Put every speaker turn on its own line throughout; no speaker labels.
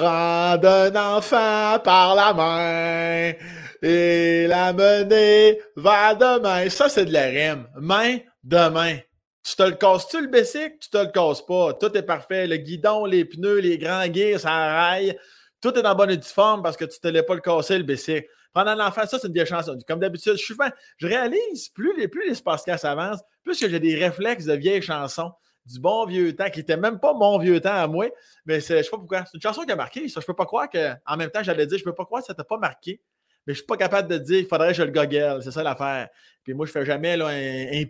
prendre un enfant par la main et la mener vers demain. Ça, c'est de la rime. Main, demain. Tu te le casses-tu le basic? Tu te le casses pas. Tout est parfait. Le guidon, les pneus, les grands gears, ça raille. Tout est en bonne uniforme parce que tu ne te l'as pas le casser le basic. Pendant l'enfant, ça, c'est une vieille chanson. Comme d'habitude, je suis fan. Je réalise, plus les, plus les avancent, plus que j'ai des réflexes de vieilles chansons du bon vieux temps, qui n'était même pas mon vieux temps à moi, mais je ne sais pas pourquoi. C'est une chanson qui a marqué. Ça, je peux pas croire que, en même temps, j'allais dire, je peux pas croire que ça t'a pas marqué, mais je suis pas capable de dire, il faudrait que je le goggle. C'est ça l'affaire. Puis moi, je fais jamais là, un, un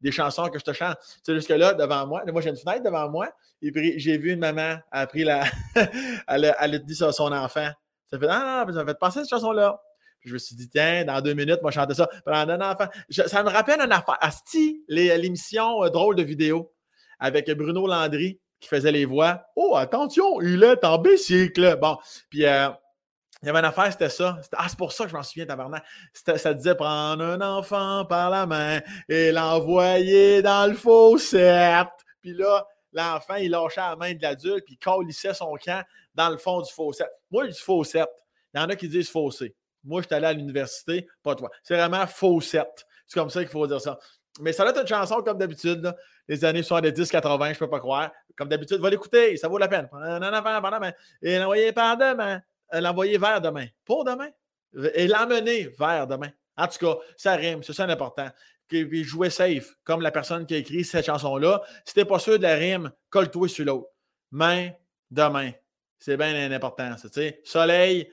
des chansons que je te chante. Tu sais, jusque-là, devant moi, moi, j'ai une fenêtre devant moi, et puis j'ai vu une maman, elle a pris la. elle, a, elle a dit ça à son enfant. Ça fait, ah, ça fait passer cette chanson-là. Je me suis dit, tiens, dans deux minutes, moi, ça pendant un enfant. ça me rappelle une affaire. Asti, l'émission euh, Drôle de vidéo avec Bruno Landry qui faisait les voix. Oh, attention, il est en bicycle. Bon, puis euh, il y avait une affaire, c'était ça. Ah, c'est pour ça que je m'en souviens, tabarnak. Ça disait prendre un enfant par la main et l'envoyer dans le fossette. Puis là, l'enfant, il lâchait la main de l'adulte, puis il colissait son camp dans le fond du fossette. Moi, je dis fossette. Il y en a qui disent fossé. Moi, je suis allé à l'université, pas toi. C'est vraiment faussette. C'est comme ça qu'il faut dire ça. Mais ça doit être une chanson comme d'habitude, les années 70-80, je peux pas croire. Comme d'habitude, va l'écouter, ça vaut la peine. Et l'envoyer par demain, euh, l'envoyer vers demain. Pour demain. Et l'emmener vers demain. En tout cas, ça rime, c'est ça l'important. Puis jouer safe, comme la personne qui a écrit cette chanson-là. Si t'es pas sûr de la rime, colle-toi sur l'autre. Main, demain. C'est bien important, ça. Soleil,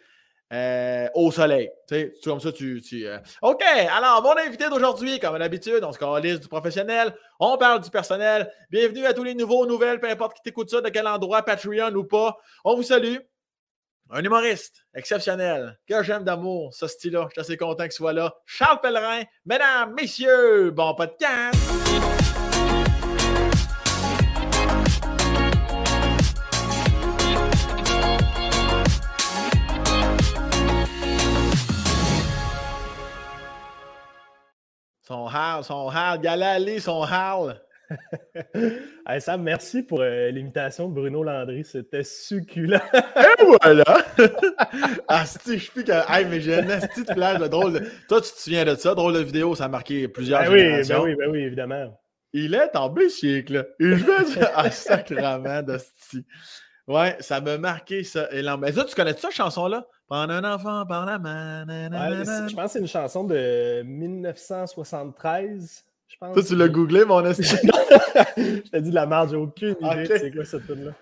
euh, au soleil. Tu sais, comme ça, tu. Euh. OK, alors, mon invité d'aujourd'hui, comme d'habitude, on se calise du professionnel, on parle du personnel. Bienvenue à tous les nouveaux, nouvelles, peu importe qui t'écoute ça, de quel endroit, Patreon ou pas. On vous salue. Un humoriste exceptionnel, que j'aime d'amour, ce style-là. Je suis assez content qu'il soit là. Charles Pellerin, mesdames, messieurs, bon podcast! Son Hal, son Hal, Galali, son Hal.
hey Sam, merci pour euh, l'imitation de Bruno Landry. C'était succulent.
Et voilà! ah, je suis que. Hey, mais j'ai un asti de flash de drôle. Toi, tu te souviens de ça? Drôle de vidéo, ça a marqué plusieurs ben générations.
Oui, ben oui, ben oui, évidemment.
Il est en bicycle. Et je vais dire, ah, sacrement d'hostie. Ouais, ça m'a marqué ça. Et là, mais ça, tu connais cette chanson-là? Prendre un enfant par la main.
je pense que c'est une chanson de 1973. Je pense
Toi, tu l'as googlé, mon esti.
je t'ai dit de la merde, j'ai aucune idée c'est quoi cette tune là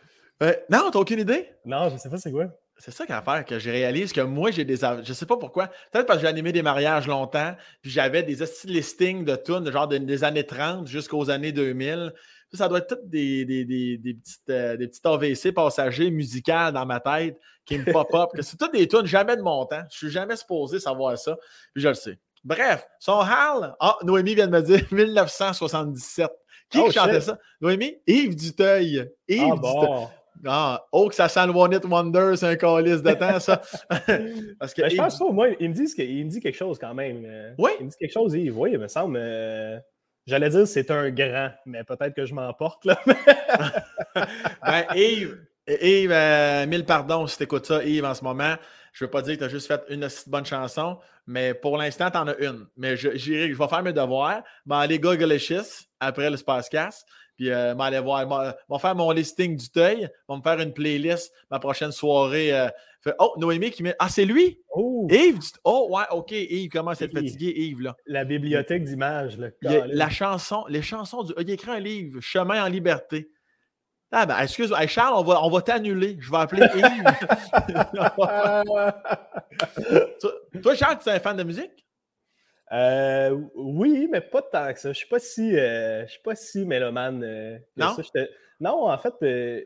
non, t'as aucune idée?
Non, je sais pas c'est quoi.
C'est ça qu'à faire que j'ai réalisé que moi, j'ai des. Je sais pas pourquoi. Peut-être parce que j'ai animé des mariages longtemps, puis j'avais des listings de tunes, genre des années 30 jusqu'aux années 2000. Ça, doit être toutes des, des, des, des petites, euh, des petites AVC passagers musicales dans ma tête qui me pop-up. c'est toutes des tunes jamais de mon temps. Je suis jamais supposé savoir ça. Puis je le sais. Bref, son Hal. Ah, Noémie vient de me dire 1977. Qui oh, chantait ça? Noémie? Yves Duteuil. Yves ah, bon. Ah, oh, que ça sent le One It Wonder, c'est un calice de temps, ça.
Parce que ben, je pense pas, moi, il me, dit, il me dit quelque chose quand même. Euh.
Oui?
Il me dit quelque chose, Yves. Oui, il me semble. Euh, j'allais dire c'est un grand, mais peut-être que je m'emporte,
ben, Yves, Yves, euh, mille pardons si tu écoutes ça, Yves, en ce moment. Je ne veux pas dire que tu as juste fait une bonne chanson, mais pour l'instant, tu en as une. Mais je, je vais faire mes devoirs, ben, aller Gogolicious après le Spacecast, puis euh, aller voir, vais faire mon listing du teuil, va me faire une playlist ma prochaine soirée. Euh, oh, Noémie qui met. Ah, c'est lui? Oh. Yves? Oh, ouais, OK. Yves commence à être fatigué, Yves, là.
La bibliothèque d'images, là.
La chanson, les chansons du. Il écrit un livre, Chemin en liberté. Ah ben, excuse, moi Charles, on va, on va t'annuler. Je vais appeler Yves. toi, Charles, tu es un fan de musique?
Euh, oui, mais pas tant que ça. Je ne suis pas si, euh, je suis pas si mélomane. Euh,
non?
Non, en fait,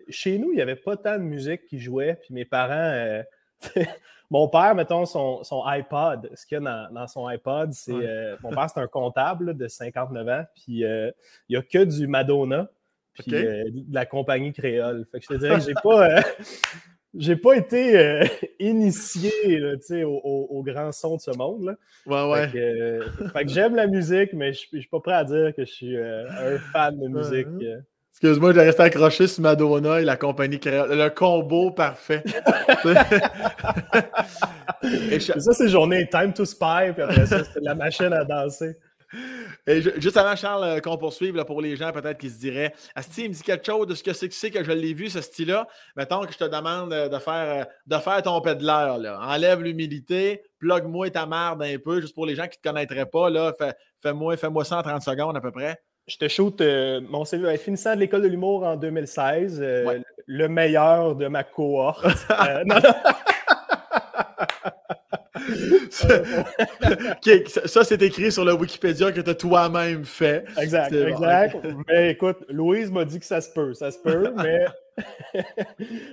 chez nous, il n'y avait pas tant de musique qui jouait. Puis mes parents, mon père, mettons, son, son iPod, ce qu'il y a dans, son iPod, c'est. mon père, c'est un comptable de 59 ans. Puis il n'y a que du Madonna puis de la compagnie créole. Fait que je te dirais que j'ai pas. j'ai pas été euh, initié au, au, grand son de ce monde. Là.
Ouais, ouais.
Fait que, j'aime la musique, mais je, ne suis pas prêt à dire que je suis euh, un fan de musique.
Excuse-moi, j'ai resté accroché sur Madonna et la compagnie créole. Le combo parfait.
Ça, c'est journée Time to Spy, puis après ça, c'est la machine à danser.
Et juste avant, Charles, euh, qu'on poursuive, pour les gens peut-être qui se diraient Asti, il me dit quelque chose de ce que c'est que c'est que je l'ai vu, ce style-là. Mettons que je te demande euh, de faire, euh, de faire ton pédaleur. Enlève l'humilité, plug-moi ta merde un peu, juste pour les gens qui ne te connaîtraient pas. Là, fais-moi fais moi ça en 30 secondes à peu près.
Je te shoot mon CV finissant de l'école de l'humour en 2016, le meilleur de ma cohorte. non, non.
ça, c'est écrit sur le Wikipédia que tu as toi-même fait.
Exact, exact. Mais écoute, Louise m'a dit que ça se peut. Ça se peut, mais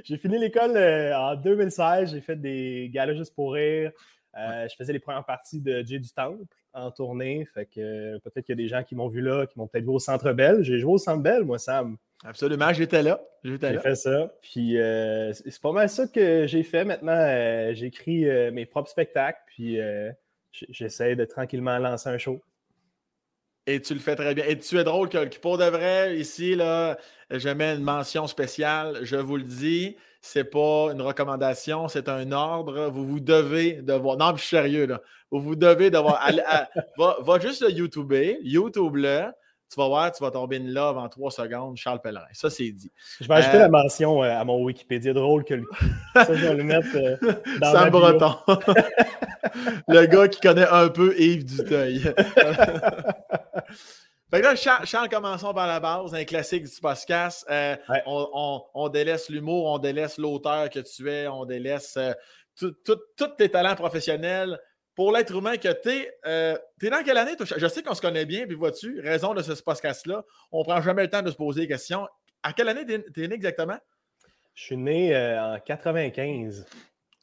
j'ai fini l'école euh, en 2016. J'ai fait des galas juste pour rire. Euh, je faisais les premières parties de Jay du Temple en tournée. Fait que euh, peut-être qu'il y a des gens qui m'ont vu là, qui m'ont peut-être vu au Centre Bell. J'ai joué au Centre Bell, moi, Sam.
Absolument, j'étais là.
J'ai fait ça. Puis euh, c'est pas mal ça que j'ai fait maintenant. J'écris mes propres spectacles, puis j'essaie de tranquillement lancer un show.
Et tu le fais très bien. Et tu es drôle que, pour de vrai, ici, là, je mets une mention spéciale. Je vous le dis, c'est pas une recommandation, c'est un ordre. Vous vous devez de voir. Non, je suis sérieux, là. Vous vous devez de voir. va, va, juste le YouTuber, YouTube-le. Tu vas voir, tu vas tomber in love en trois secondes, Charles Pellerin. Ça, c'est dit.
Je vais ajouter la euh, mention euh, à mon Wikipédia drôle que le Ça, je vais le mettre euh, dans Sam Breton.
le gars qui connaît un peu Yves Duteuil. Fait que là, Charles, commençons par la base, un classique du podcast. Euh, on, délaisse l'humour, on délaisse l'auteur que tu es, on délaisse euh, tous tes talents professionnels. Pour l'être humain que tu es, euh, tu es dans quelle année? Je sais qu'on se connaît bien, puis vois-tu, raison de ce podcast-là, on ne prend jamais le temps de se poser des questions. À quelle année tu es né exactement?
Je suis né en 95.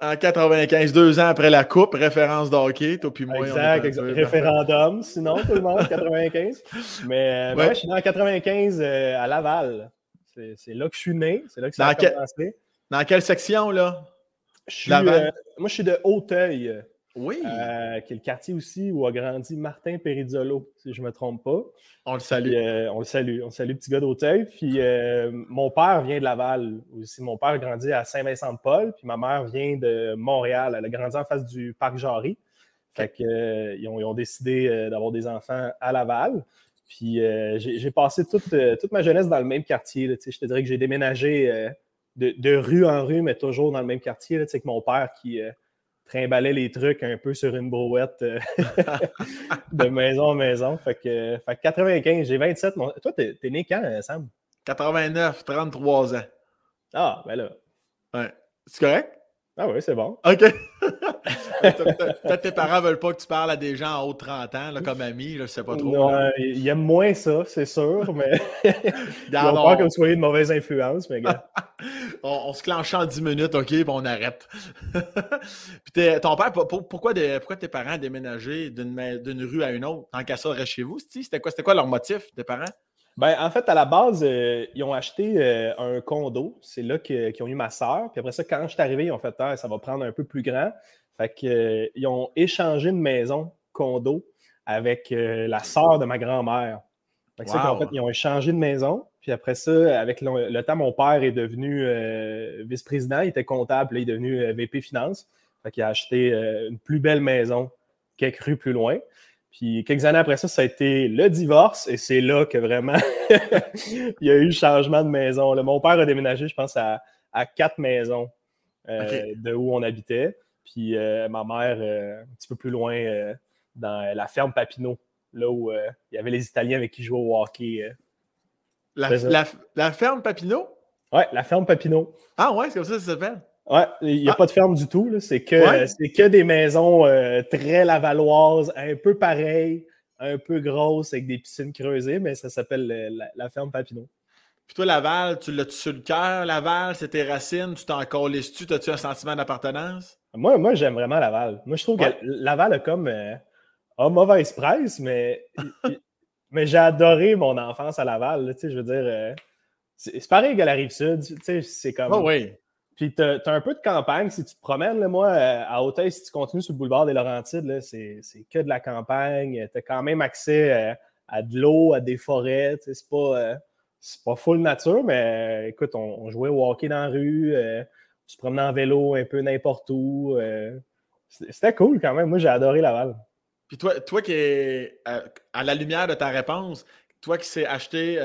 En 95, deux ans après la Coupe, référence d'hockey, toi puis moi.
Exact, exact. référendum, sinon, tout le monde, 95. Mais ouais. je suis né en 95 euh, à Laval. C'est là que je suis né, c'est là que ça a commencé.
Dans quelle section, là?
Je euh, moi, je suis de Hauteuil. Oui. Euh, qui est le quartier aussi où a grandi Martin Perizzolo, si je ne me trompe pas.
On le salue.
Euh, on le salue. On salue, petit gars d'Auteuil. Puis euh, mon père vient de Laval aussi. Mon père a grandi à Saint-Vincent-de-Paul. Puis ma mère vient de Montréal. Elle a grandi en face du parc Jarry. Fait qu'ils ils ont, décidé d'avoir des enfants à Laval. Puis j'ai passé toute, toute, ma jeunesse dans le même quartier. je te dirais que j'ai déménagé de, de, rue en rue, mais toujours dans le même quartier. Là, que mon père qui trimbalait les trucs un peu sur une brouette euh, de maison en maison. Fait que, fait 95, j'ai 27. Toi, t'es, es né quand, euh, Sam?
89, 33 ans.
Ah, ben là.
Ouais. C'est correct?
Ah oui, c'est bon.
OK. Peut-être tes parents veulent pas que tu parles à des gens en haut de 30 ans, comme ami, je sais pas trop.
Non, ils aiment moins ça, c'est sûr, mais ils ont peur que vous soyez de mauvaise influence, mais gars.
On, se clenche en 10 minutes, OK, on arrête. puis ton père, pourquoi, tes parents déménagé d'une rue à une autre, tant qu'à ça reste chez vous? C'était quoi, leur motif, tes parents?
Ben, en fait, à la base, euh, ils ont acheté euh, un condo. C'est là qu'ils ont eu ma soeur. Puis après ça, quand je suis arrivé, ils ont fait ah, ça va prendre un peu plus grand. Fait qu'ils euh, ont échangé une maison condo avec la sœur de ma grand-mère. Fait que en fait, ils ont échangé de maison. Puis après ça, avec le, temps, mon père est devenu vice-président, il était comptable, là, il est devenu VP Finance. Fait qu'il a acheté une plus belle maison quelques rues plus loin. Puis quelques années après ça, ça a été le divorce et c'est là que vraiment il y a eu le changement de maison. Mon père a déménagé, je pense, à, quatre maisons euh, de où on habitait. Puis euh, ma mère, euh, un petit peu plus loin, dans la ferme Papineau, là où il y avait les Italiens avec qui jouaient au hockey.
La, ferme Papineau?
Ouais, la ferme Papineau.
Ah ouais, c'est comme ça que ça s'appelle?
Ouais, il n'y a ah. pas de ferme du tout. C'est que, que des maisons euh, très lavalloises, un peu pareilles, un peu grosses, avec des piscines creusées, mais ça s'appelle la, ferme Papineau.
Puis toi, Laval, tu l'as-tu sur le cœur, Laval? C'est tes racines? Tu t'en colles-tu? As-tu un sentiment d'appartenance?
Moi, moi j'aime vraiment Laval. Moi, je trouve que Laval a comme euh, a mauvaise presse, mais, mais j'ai adoré mon enfance à Laval. je veux dire, euh, c'est pareil que la Rive-Sud. C'est comme...
Oh, oui.
Puis tu as, un peu de campagne. Si tu te promènes, là, moi, euh, à Hauteuil, si tu continues sur le boulevard des Laurentides, c'est que de la campagne. Tu as quand même accès euh, à, de l'eau, à des forêts. C'est pas, euh, c'est pas full nature, mais écoute, on, jouait au hockey dans la rue, on se promenait en vélo un peu n'importe où. C'était cool quand même. Moi, j'ai adoré Laval.
Puis toi, toi qui es à la lumière de ta réponse, toi qui sais acheter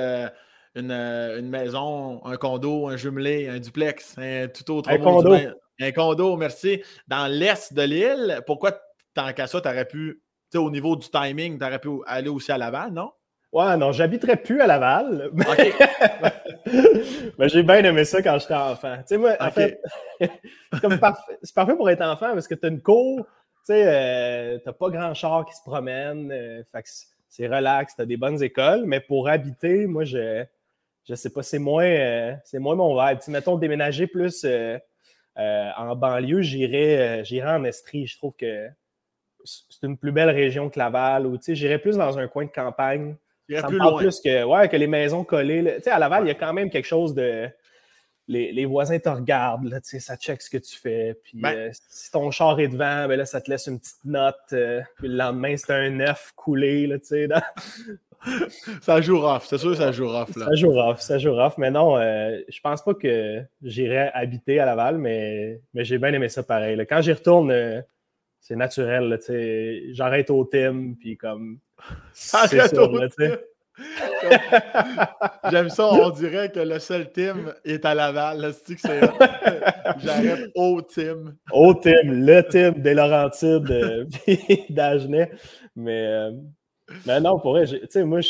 une, maison, un condo, un jumelé, un duplex, un tout autre
un condo.
Un condo, merci. Dans l'est de l'île, pourquoi tant qu'à ça, tu aurais pu, au niveau du timing, tu aurais pu aller aussi à Laval, non?
Ouais, non, j'habiterais plus à Laval. Mais j'ai bien aimé ça quand j'étais enfant. Tu sais, moi, en fait, c'est parfait, pour être enfant parce que tu as une cour, tu sais, euh, t'as pas grand char qui se promène. Euh, c'est relax, tu as des bonnes écoles. Mais pour habiter, moi, je, je sais pas, c'est moins, euh, c'est moins mon vibe. Tu mettons, déménager plus en banlieue, j'irais, en Estrie. Je trouve que c'est une plus belle région que Laval. Ou, tu sais, j'irais plus dans un coin de campagne
ça plus loin.
plus que, ouais, que les maisons collées. Tu sais, à Laval, il y a quand même quelque chose de. Les, voisins te regardent, là, ça check ce que tu fais. Puis ben euh, si ton char est devant, ben là, ça te laisse une petite note. Euh, puis le lendemain, c'est un œuf coulé. Là, dans...
ça joue rough, c'est sûr que ça joue rough. Là.
Ça joue rough, ça joue rough. Mais non, euh, je pense pas que j'irais habiter à Laval, mais, mais j'ai bien aimé ça pareil. Quand j'y retourne, c'est naturel. J'arrête au thème, puis comme
J'aime ça, on dirait que le seul team est à Laval. J'arrête au team.
Au team, le team des Laurentides euh, d'Agenais. Mais, euh, mais non, pour vrai, tu sais, moi,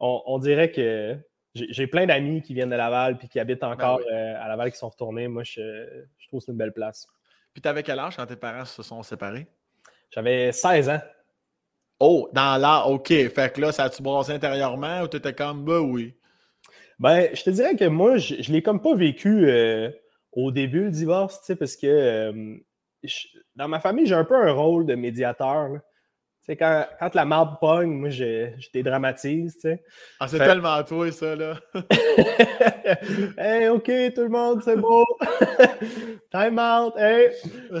on, dirait que j'ai plein d'amis qui viennent de Laval puis qui habitent ben encore euh, à Laval qui sont retournés. Moi, je, je trouve que c'est une belle place.
Puis, t'avais quel âge quand tes parents se sont séparés?
J'avais 16 ans.
Oh, dans l'art, OK. Fait que là, ça a-tu brassé intérieurement ou t'étais comme, bah oui?
Ben, je te dirais que moi, je, je l'ai comme pas vécu euh, au début, le divorce, tu sais, parce que euh, dans ma famille, j'ai un peu un rôle de médiateur. Tu sais, quand, quand la marde pogne, moi, je, je dédramatise, tu sais.
Ah, c'est tellement toi, ça, là.
hey, OK, tout le monde, c'est beau. Time out, hey.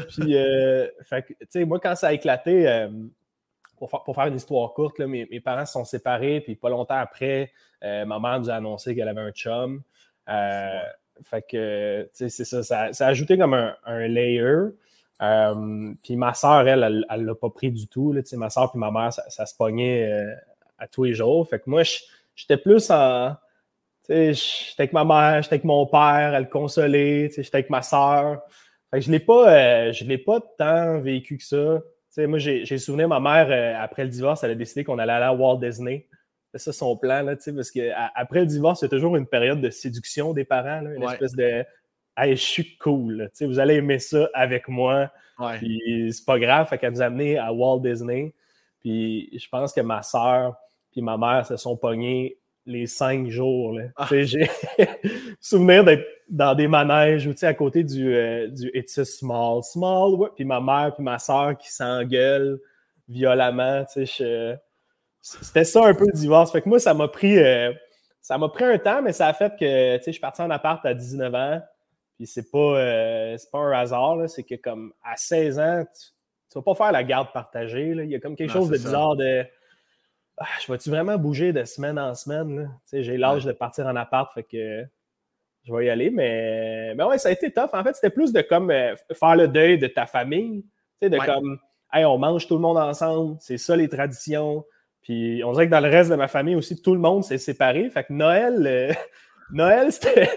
Puis, euh, fait que, tu sais, moi, quand ça a éclaté, pour, faire une histoire courte, mes, parents se sont séparés, puis pas longtemps après, euh, ma mère nous a annoncé qu'elle avait un chum. Euh, fait que, c'est ça, ça, a ajouté comme un, layer. Euh, puis ma soeur, elle, elle l'a pas pris du tout. Là, ma soeur puis ma mère, ça, se pognait à tous les jours. Fait que moi, j'étais plus en. J'étais avec ma mère, j'étais avec mon père, elle consolait, j'étais avec ma soeur. Fait que je ne l'ai pas tant vécu que ça moi, j'ai souvenir, ma mère, euh, après le divorce, elle a décidé qu'on allait aller à Walt Disney. C'est ça son plan, là, parce qu'après le divorce, c'est toujours une période de séduction des parents, une espèce de Hey, je suis cool, vous allez aimer ça avec moi. Puis c'est pas grave, fait qu'elle nous a amenés à Walt Disney. Puis je pense que ma soeur puis ma mère se sont pognés les cinq jours. Ah. J'ai souvenir d'être dans des manèges ou à côté du, euh, du It's a Small, Small, puis ma mère puis ma soeur qui s'engueulent violemment. C'était ça un peu le divorce. Fait que moi, ça m'a pris, euh, ça m'a pris un temps, mais ça a fait que je suis parti en appart à 19 ans. Puis c'est pas, euh, pas un hasard, c'est que comme à 16 ans, tu, ne vas pas faire la garde partagée. Il y a comme quelque chose de bizarre de ah, je vais-tu vraiment bouger de semaine en semaine? J'ai l'âge de partir en appart, fait que je vais y aller. Mais, mais ouais, ça a été tough. En fait, c'était plus de comme euh, faire le deuil de ta famille. De comme, hey, on mange tout le monde ensemble, c'est ça les traditions. Puis on dirait que dans le reste de ma famille aussi, tout le monde s'est séparé. Fait que Noël, euh, Noël, c'était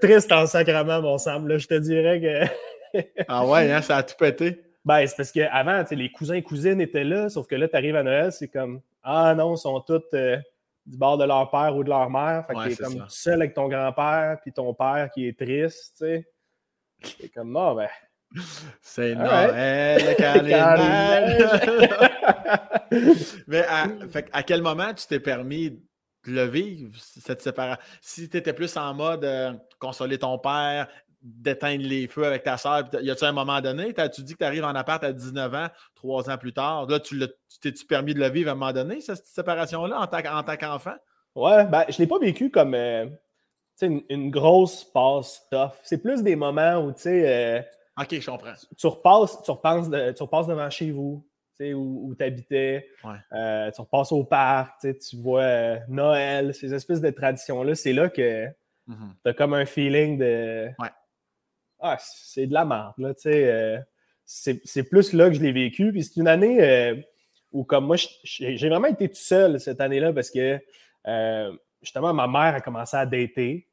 triste en sacrament, mon semble. Je te dirais que.
ah ouais, hein, ça a tout pété.
Ben, c'est parce qu'avant, les cousins et cousines étaient là, sauf que là, tu arrives à Noël, c'est comme Ah non, ils sont tous euh, du bord de leur père ou de leur mère. Fait que t'es comme seul avec ton grand-père, puis ton père qui est triste, tu sais. C'est comme Ah, ben.
C'est Noël, Mais à, à quel moment tu t'es permis de le vivre, cette séparation? Si tu étais plus en mode euh, consoler ton père, d'éteindre les feux avec ta soeur? Y a-tu un moment donné? tu dit que tu arrives en appart à 19 ans, trois ans plus tard. Là, tu t'es-tu permis de le vivre à un moment donné, cette séparation-là, en tant, qu'enfant?
Ouais, ben, je ne l'ai pas vécu comme euh, une, grosse passe tough. C'est plus des moments où, tu sais. Euh,
ok, je comprends.
Tu repasses, tu, repasses tu repasses devant chez vous. où, tu habitais. Euh, tu repasses au parc, tu vois euh, Noël, ces espèces de traditions-là. C'est là que mm-hmm. tu as comme un feeling de. Ah, c'est de la merde, là, tu sais. Euh, c'est plus là que je l'ai vécu. Puis c'est une année où, comme moi, j'ai vraiment été tout seul cette année-là parce que, justement, ma mère a commencé à dater.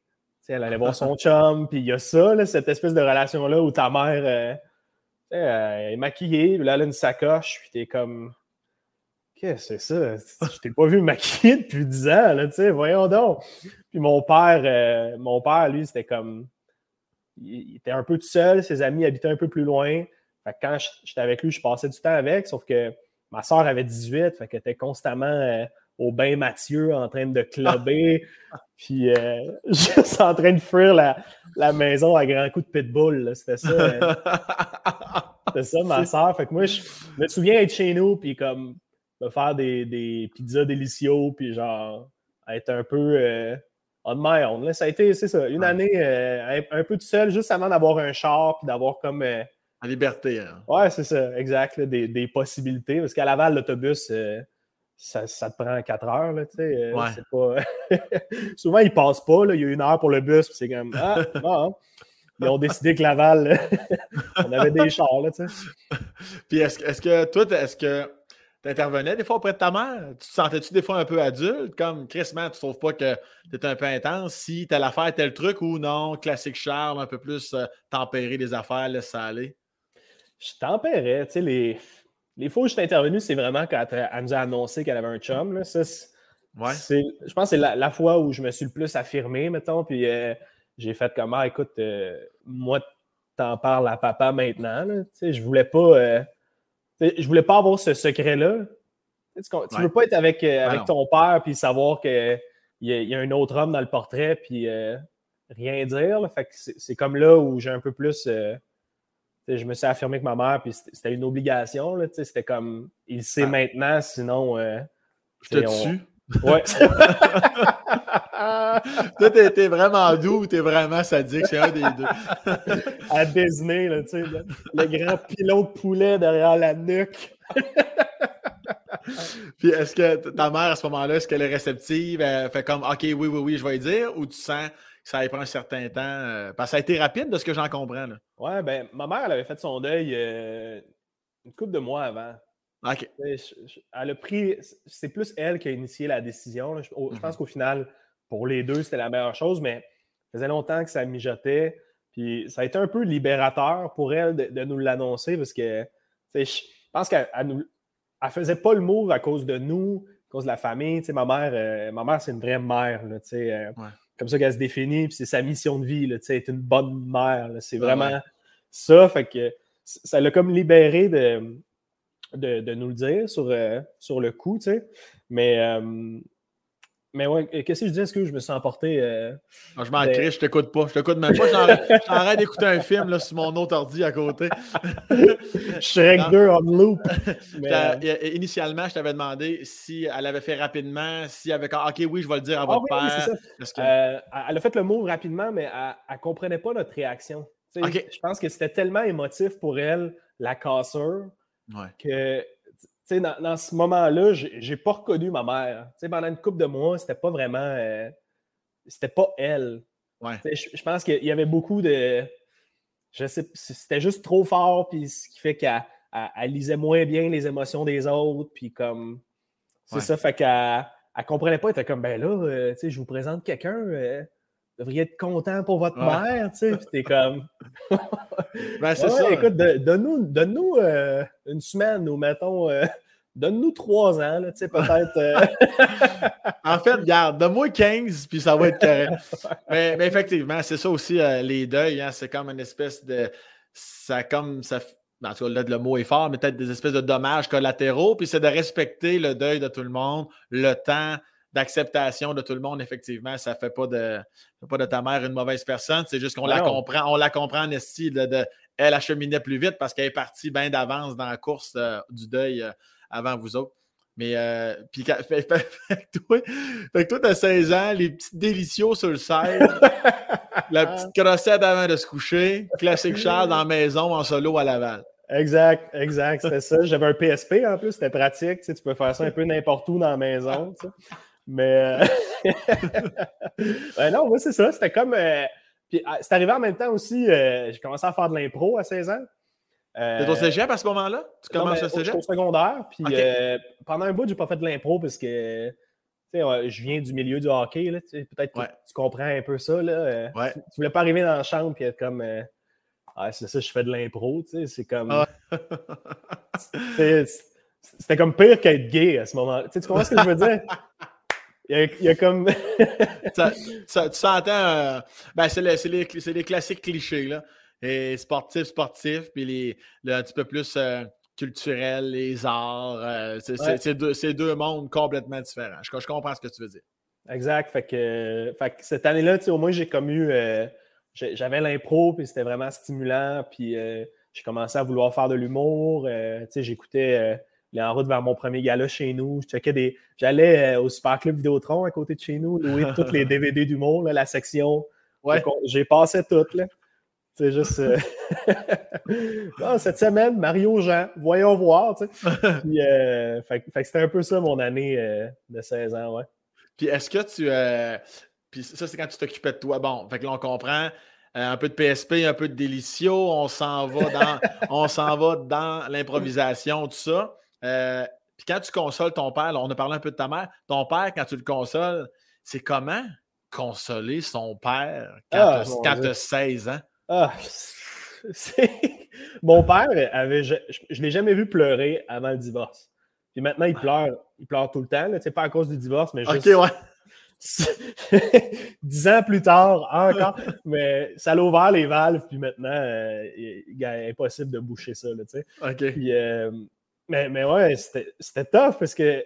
elle allait voir son chum, puis il y a ça, cette espèce de relation-là où ta mère euh, elle est maquillée, là, elle a une sacoche, puis t'es comme. Qu'est-ce que c'est ça? Je t'ai pas vu maquiller depuis 10 ans, là, tu sais, voyons donc. Puis mon père, euh, mon père, lui, c'était comme. Il, était un peu tout seul, ses amis habitaient un peu plus loin. Fait que quand j'étais avec lui, je passais du temps avec, sauf que ma soeur avait 18, fait qu'elle était constamment euh, au bain Mathieu en train de clubber, puis juste en train de fuir la, la, maison à grands coups de pitbull. C'était ça. C'est ça, ma soeur. Fait que moi, je me souviens être chez nous, puis comme me faire des, des pizzas délicieux, puis genre être un peu euh, on my own. Ça a été, c'est ça, une année euh, un, peu tout seul, juste avant d'avoir un char, puis d'avoir comme.
Euh, en liberté. Hein.
Ouais, c'est ça, exact, des, des, possibilités. Parce qu'à Laval, l'autobus. Ça, ça, te prend 4 heures, là, tu sais. Ouais. Pas... Souvent, ils passent pas, là. Il y a une heure pour le bus, puis c'est comme, ah, bon ils ont décidé que Laval, on avait des chars, là, tu sais.
Puis est-ce est que toi, est-ce que tu intervenais des fois auprès de ta mère? Tu te sentais-tu des fois un peu adulte? Comme Chris, man, tu trouves pas que tu un peu intense? Si telle affaire, tel truc ou non? Classique Charles, un peu plus euh, tempérer les affaires, laisse ça aller?
Je tempérais, tu sais, les, les fois où je suis intervenu, c'est vraiment quand elle nous a annoncé qu'elle avait un chum. Là. Ça, ouais. je pense que c'est la, fois où je me suis le plus affirmé, mettons. Puis euh, j'ai fait comme ah, écoute, euh, moi, t'en parles à papa maintenant. je voulais pas. Euh, je voulais pas avoir ce secret-là. Tu, veux pas être avec, euh, avec ton père puis savoir qu'il y, y, a un autre homme dans le portrait puis rien dire. Fait c'est comme là où j'ai un peu plus. je me suis affirmé que ma mère, puis c'était une obligation. C'était comme il sait ah. maintenant, sinon.
je te tue. Ouais. Toi, t'es vraiment doux t'es vraiment sadique, c'est un des deux.
à Disney, là, tu sais, le, grand pilon de poulet derrière la nuque.
Puis est-ce que ta mère, à ce moment-là, est-ce qu'elle est réceptive? Elle fait comme OK, oui, oui, oui, je vais y dire, ou tu sens que ça va prendre un certain temps? Euh, parce que ça a été rapide de ce que j'en comprends. Là?
Ouais, ben, ma mère, elle avait fait son deuil euh, une couple de mois avant.
OK.
Elle a pris. C'est plus elle qui a initié la décision. Je, pense mhm. qu'au final, pour les deux, c'était la meilleure chose, mais ça faisait longtemps que ça mijotait. Puis ça a été un peu libérateur pour elle de, nous l'annoncer parce que je pense qu'elle ne faisait pas le move à cause de nous, à cause de la famille. ma mère, euh, ma mère c'est une vraie mère. Euh, comme ça qu'elle se définit, puis c'est sa mission de vie, là, être une bonne mère. C'est vraiment ça. Fait que ça l'a comme libéré de, de, nous le dire sur, euh, sur le coup. Mais mais ouais, qu'est-ce que je dis? Est-ce que je me suis emporté. Euh,
je m'en crée, je t'écoute pas. Je t'écoute même pas. J'arrête d'écouter un film là, sur mon autre ordi à côté.
Shrek 2 on loop.
Euh, initialement, je t'avais demandé si elle avait fait rapidement, si elle avait. Ok, oui, je vais le dire à ah votre père.
Euh, elle a fait le mot rapidement, mais elle ne comprenait pas notre réaction. Je pense que c'était tellement émotif pour elle, la que dans, dans, ce moment-là, j'ai pas reconnu ma mère. pendant une couple de mois, c'était pas vraiment. Euh, c'était pas elle. Je, pense qu'il y avait beaucoup de. Je sais, c'était juste trop fort, puis ce qui fait qu'elle lisait moins bien les émotions des autres, puis comme. C'est ça, fait qu'elle elle comprenait pas, elle était comme, ben là, euh, je vous présente quelqu'un, euh, devriez être content pour votre mère, tu sais, puis t'es comme.
ben, c'est ça.
Écoute, donne-nous donne une semaine ou mettons Donne-nous trois ans, tu sais, peut-être. Euh.
en fait, regarde, donne-moi 15, puis ça va être correct. mais, effectivement, c'est ça aussi, euh, les deuils, hein, c'est comme une espèce de. Ça comme. Ça, en tout cas, là, le mot est fort, mais peut-être des espèces de dommages collatéraux, puis c'est de respecter le deuil de tout le monde, le temps d'acceptation de tout le monde, effectivement, ça ne fait pas de, pas de ta mère une mauvaise personne. C'est juste qu'on la comprend, on la comprend en esti de, elle acheminait plus vite parce qu'elle est partie bien d'avance dans la course euh, du deuil avant vous autres. Mais, euh, puis, fait, toi, tu as 16 ans, les petits délicieux sur le side, la petite crossette avant de se coucher, classique Charles dans la maison en solo à Laval.
Exact, exact, c'était ça. J'avais un PSP en plus, c'était pratique. Tu, sais, tu peux faire ça un peu n'importe où dans la maison. Tu sais. Mais euh, ben non, moi, c'est ça. C'était comme. Euh, puis ah, c'est arrivé en même temps aussi. Euh, j'ai commencé à faire de l'impro à 16 ans.
T'es au cégep à ce moment-là? Tu commences au cégep?
au secondaire. Puis pendant un bout, j'ai pas fait de l'impro parce que je viens du milieu du hockey. Peut-être que tu comprends un peu ça. Là. Tu, voulais pas arriver dans la chambre et être comme. Ah, c'est ça, je fais de l'impro. C'est comme. Ah. C'était comme pire qu'être gay à ce moment-là. Tu comprends ce que je veux dire? Il y, a, comme.
ça, tu s'entends. Euh, ben, c'est les, les, classiques clichés, là. Et sportif, sportif, puis les, un petit peu plus euh, culturel, les arts. Euh, c'est deux, deux, mondes complètement différents. Je, je, comprends ce que tu veux dire.
Exact. Fait que, fait cette année-là, au moins, j'ai comme eu. J'avais l'impro, puis c'était vraiment stimulant. Puis j'ai commencé à vouloir faire de l'humour. J'écoutais en route vers mon premier gala chez nous. Je des. J'allais euh, au Super Club Vidéotron à côté de chez nous, louer tous les DVD d'humour, la section. Ouais. J'ai passé toutes. Là. C'est juste. Euh, cette semaine, Mario Jean, voyons voir. Puis, euh, fait, c'était un peu ça mon année de 16 ans, ouais.
Puis est-ce que tu. Puis ça, c'est quand tu t'occupais de toi. Bon, fait que là, on comprend. un peu de PSP, un peu de Delicio, on s'en va dans, on s'en va dans l'improvisation, tout ça. Euh, puis quand tu consoles ton père, on a parlé un peu de ta mère, ton père, quand tu le consoles, c'est comment consoler son père quand tu as 16 ans?
Ah, Mon père avait. Je ne l'ai jamais vu pleurer avant le divorce. Puis maintenant, il pleure, il pleure tout le temps. C'est pas à cause du divorce, mais juste.
OK,
ouais. Dix ans plus tard, encore. mais ça l'a ouvert les valves, puis maintenant, euh, il est impossible de boucher ça. Là. Puis, euh, mais, mais ouais, c'était tough parce que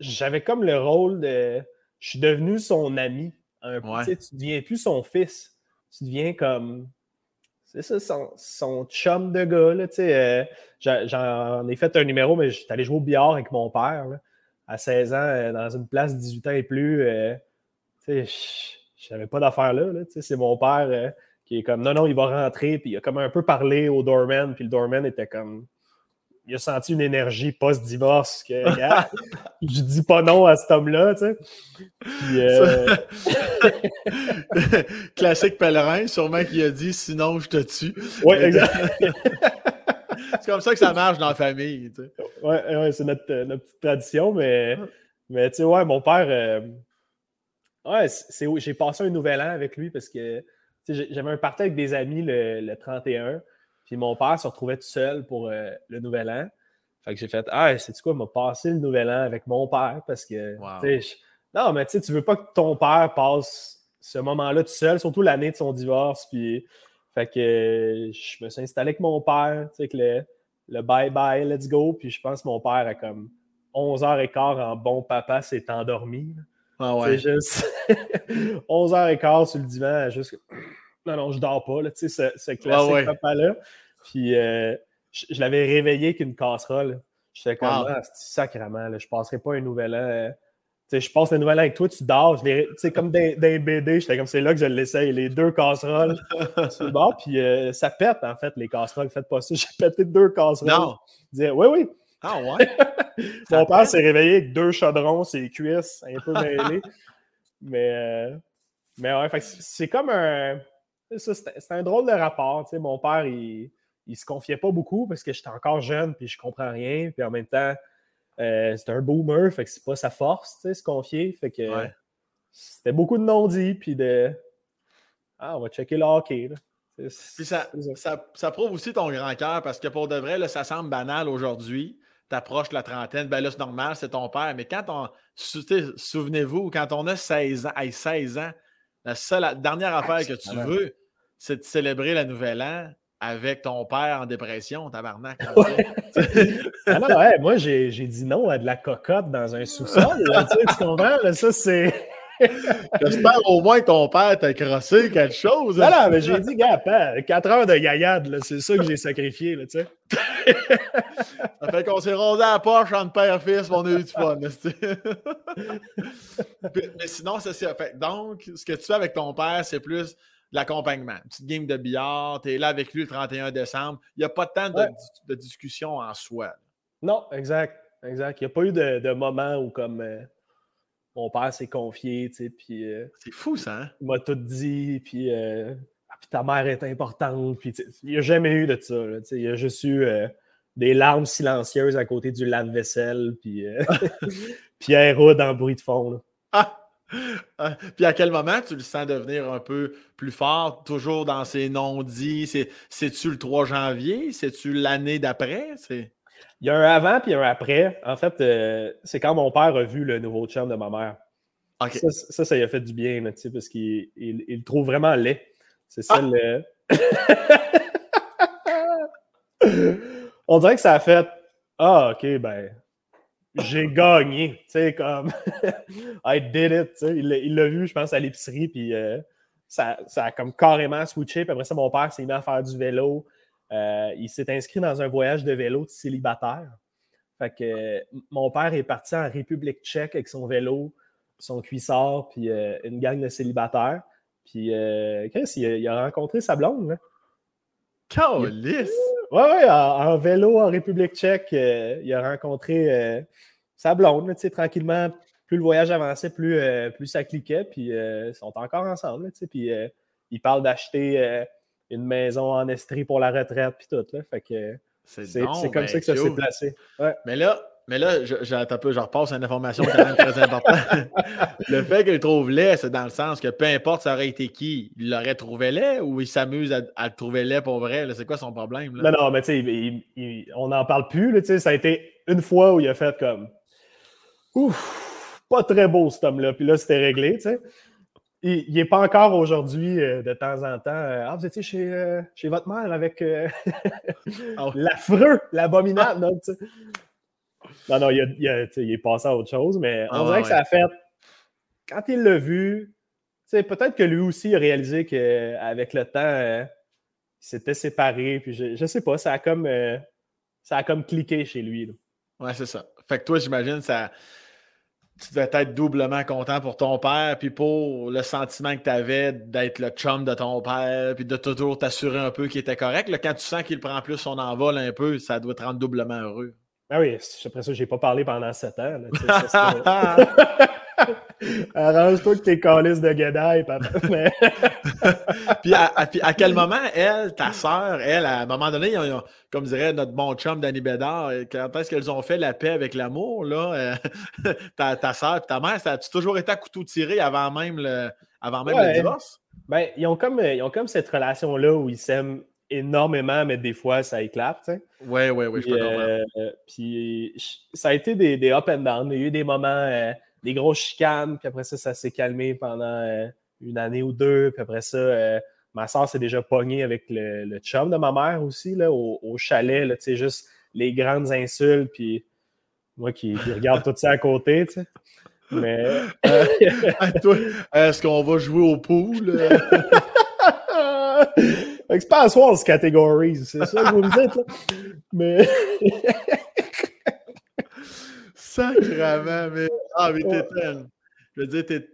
j'avais comme le rôle de. Je suis devenu son ami. Un peu, Tu Tu deviens plus son fils. Tu deviens comme. C'est ça, son, son, chum de gars. Là, euh, J'en ai fait un numéro, mais j'étais allé jouer au billard avec mon père à 16 ans euh, dans une place 18 ans et plus. Euh, je n'avais pas d'affaire là. là c'est mon père qui est comme non, non, il va rentrer. Puis il a comme un peu parlé au doorman. Puis le doorman était comme il a senti une énergie post-divorce que je dis pas non à cet homme-là, tu sais. Euh,
Classique pèlerin, sûrement qu'il a dit sinon je te tue.
Oui, exact.
c'est comme ça que ça marche dans la famille, tu sais.
Ouais, ouais c'est notre, euh, notre, petite tradition, mais, mais tu sais, ouais, mon père. Euh, ouais, j'ai passé un nouvel an avec lui parce que j'avais un party avec des amis le, le 31. Puis mon père se retrouvait tout seul pour euh, le nouvel an. Fait que j'ai fait Ah, c'est quoi, m'a passé le nouvel an avec mon père parce que non, mais tu sais, tu veux pas que ton père passe ce moment-là tout seul, surtout l'année de son divorce. Puis fait que je me suis installé avec mon père, tu sais, que le, bye bye, let's go. Puis je pense que mon père a comme 11h15 en bon papa s'est endormi.
Ah ouais.
C'est juste 11h15 sur le divan, juste non, non, je dors pas, tu sais, ce, classique papa-là. Puis euh, je, l'avais réveillé avec une casserole. J'étais comme, ah, c'est sacrément, là, je passerai pas un nouvel an. Euh, tu sais, je passe le nouvel an avec toi, tu dors. Tu sais, comme dans, dans BD, j'étais comme, c'est là que je l'essaye, les deux casseroles sur le bord. Puis euh, ça pète, en fait, les casseroles. Faites pas ça. J'ai pété deux casseroles.
Non.
Je disais, oui, oui.
Ah ouais?
Mon père s'est réveillé avec deux chaudrons, ses cuisses un peu mêlées. mais, mais ouais, c'est comme un c'est un drôle de rapport. mon père, il, il se confiait pas beaucoup parce que j'étais encore jeune puis je comprends rien. Puis en même temps, euh, c'est un boomer, fait que c'est pas sa force, se confier. Fait que c'était beaucoup de non-dits puis de Ah, on va checker le hockey.
Puis ça, ça, prouve aussi ton grand cœur parce que pour de vrai, là, ça semble banal aujourd'hui. Tu approches la trentaine, ben là, c'est normal, c'est ton père. Mais quand on. Souvenez-vous, quand on a 16 ans, 16 ans, la seule dernière affaire que tu veux, c'est de célébrer la nouvelle an avec ton père en dépression, tabarnak.
ah non, ouais, moi, j'ai dit non à de la cocotte dans un sous-sol. tu, comprends? ça, c'est.
J'espère au moins que ton père t'a crossé quelque chose.
Non, non, mais j'ai dit, gars, 4 heures de gaillade, c'est ça que j'ai sacrifié, là, tu sais.
ça fait qu'on s'est rondé à la poche entre père et fils, on a eu du fun. mais sinon, c'est ça. Donc, ce que tu fais avec ton père, c'est plus l'accompagnement. Une petite game de billard, tu es là avec lui le 31 décembre. Il n'y a pas tant de, de, discussion en soi.
Non, exact. Exact. Il n'y a pas eu de, de moment où comme euh, mon père s'est confié, tu sais, puis... Euh,
c'est fou, ça, hein?
Il m'a tout dit, puis, euh, ah, puis ta mère est importante, puis il n'y a jamais eu de ça. Il y a juste eu des larmes silencieuses à côté du lave-vaisselle, puis Pierre Houd en bruit de fond,
Ah! Ah, puis à quel moment tu le sens devenir un peu plus fort, toujours dans ses non-dits? C'est-tu le 3 janvier? C'est-tu l'année d'après?
Il y a un avant puis un après. En fait, euh, c'est quand mon père a vu le nouveau chum de ma mère. Ça, ça, lui a fait du bien, parce qu'il le trouve vraiment laid. C'est ça le. On dirait que ça a fait Ah, ok, ben, j'ai gagné. Tu sais, comme, I did it. Tu sais. Il l'a vu, je pense, à l'épicerie, puis euh, ça, ça, a comme carrément switché. Puis après ça, mon père s'est mis à faire du vélo. Euh, il s'est inscrit dans un voyage de vélo de célibataire. Fait que mon père est parti en République tchèque avec son vélo, son cuissard, puis euh, une gang de célibataires. Puis, Chris, il a, rencontré sa blonde. Là.
Calice!
Oui, ouais, en, vélo en République tchèque, euh, il a rencontré euh, sa blonde, tu sais, tranquillement. Plus le voyage avançait, plus, euh, plus ça cliquait, puis ils sont encore ensemble, tu sais, puis ils parlent d'acheter une maison en Estrie pour la retraite, puis tout, là. Fait que c'est comme ben, ça que ça s'est placé.
Mais là, mais là, je, je, peu, je repasse une information quand même très importante. le fait qu'il trouve laid, c'est dans le sens que peu importe ça aurait été qui, il l'aurait trouvé laid ou il s'amuse à, le trouver laid pour vrai? C'est quoi son problème?
Là? Non, non, mais tu sais, on n'en parle plus. Là, ça a été une fois où il a fait comme Ouf, pas très beau cet homme-là. Puis là, c'était réglé. tu sais. Il n'est pas encore aujourd'hui, euh, de temps en temps. Euh, ah, vous étiez chez, euh, chez votre mère avec oh. l'affreux, l'abominable. Non, non, il, il, est passé à autre chose, mais on ah, dirait que ça a fait. Quand il l'a vu, peut-être que lui aussi a réalisé qu'avec le temps, euh, il s'était séparé. Puis je, je sais pas, ça a comme, euh, ça a comme cliqué chez lui. Là.
Ouais, c'est ça. Fait que toi, j'imagine, ça. Tu devais être doublement content pour ton père, puis pour le sentiment que tu avais d'être le chum de ton père, puis de toujours t'assurer un peu qu'il était correct. Là, quand tu sens qu'il prend plus son envol un peu, ça doit te rendre doublement heureux.
Ah oui, après ça, je n'ai pas parlé pendant sept ans. Arrange-toi que tes calices de guédaille, papa.
puis, à, quel moment, elle, ta soeur, elle, à un moment donné, comme dirait notre bon chum Danny Bédard, quand est-ce qu'elles ont fait la paix avec l'amour, là? Euh, ta, ta soeur et ta mère, ça a-tu toujours été à couteau tiré avant même le, avant même le divorce?
Ben, ils ont comme, ils ont comme cette relation-là où ils s'aiment énormément, mais des fois, ça éclate.
Oui, oui, oui, je peux euh,
Puis ça a été des, des, up and down. Il y a eu des moments, euh, des grosses chicanes, puis après ça, ça s'est calmé pendant euh, une année ou deux. Puis après ça, ma soeur s'est déjà pognée avec le, le, chum de ma mère aussi, là, au, au chalet, là, juste les grandes insultes, puis moi qui, regarde tout ça à côté, tu sais. Mais.
est-ce qu'on va jouer au pool?
c'est pas à soir, ce categories, c'est ça que vous me dites, là. Mais.
Sacrement, mais. Ah, mais t'es tellement. Je veux dire, t'es.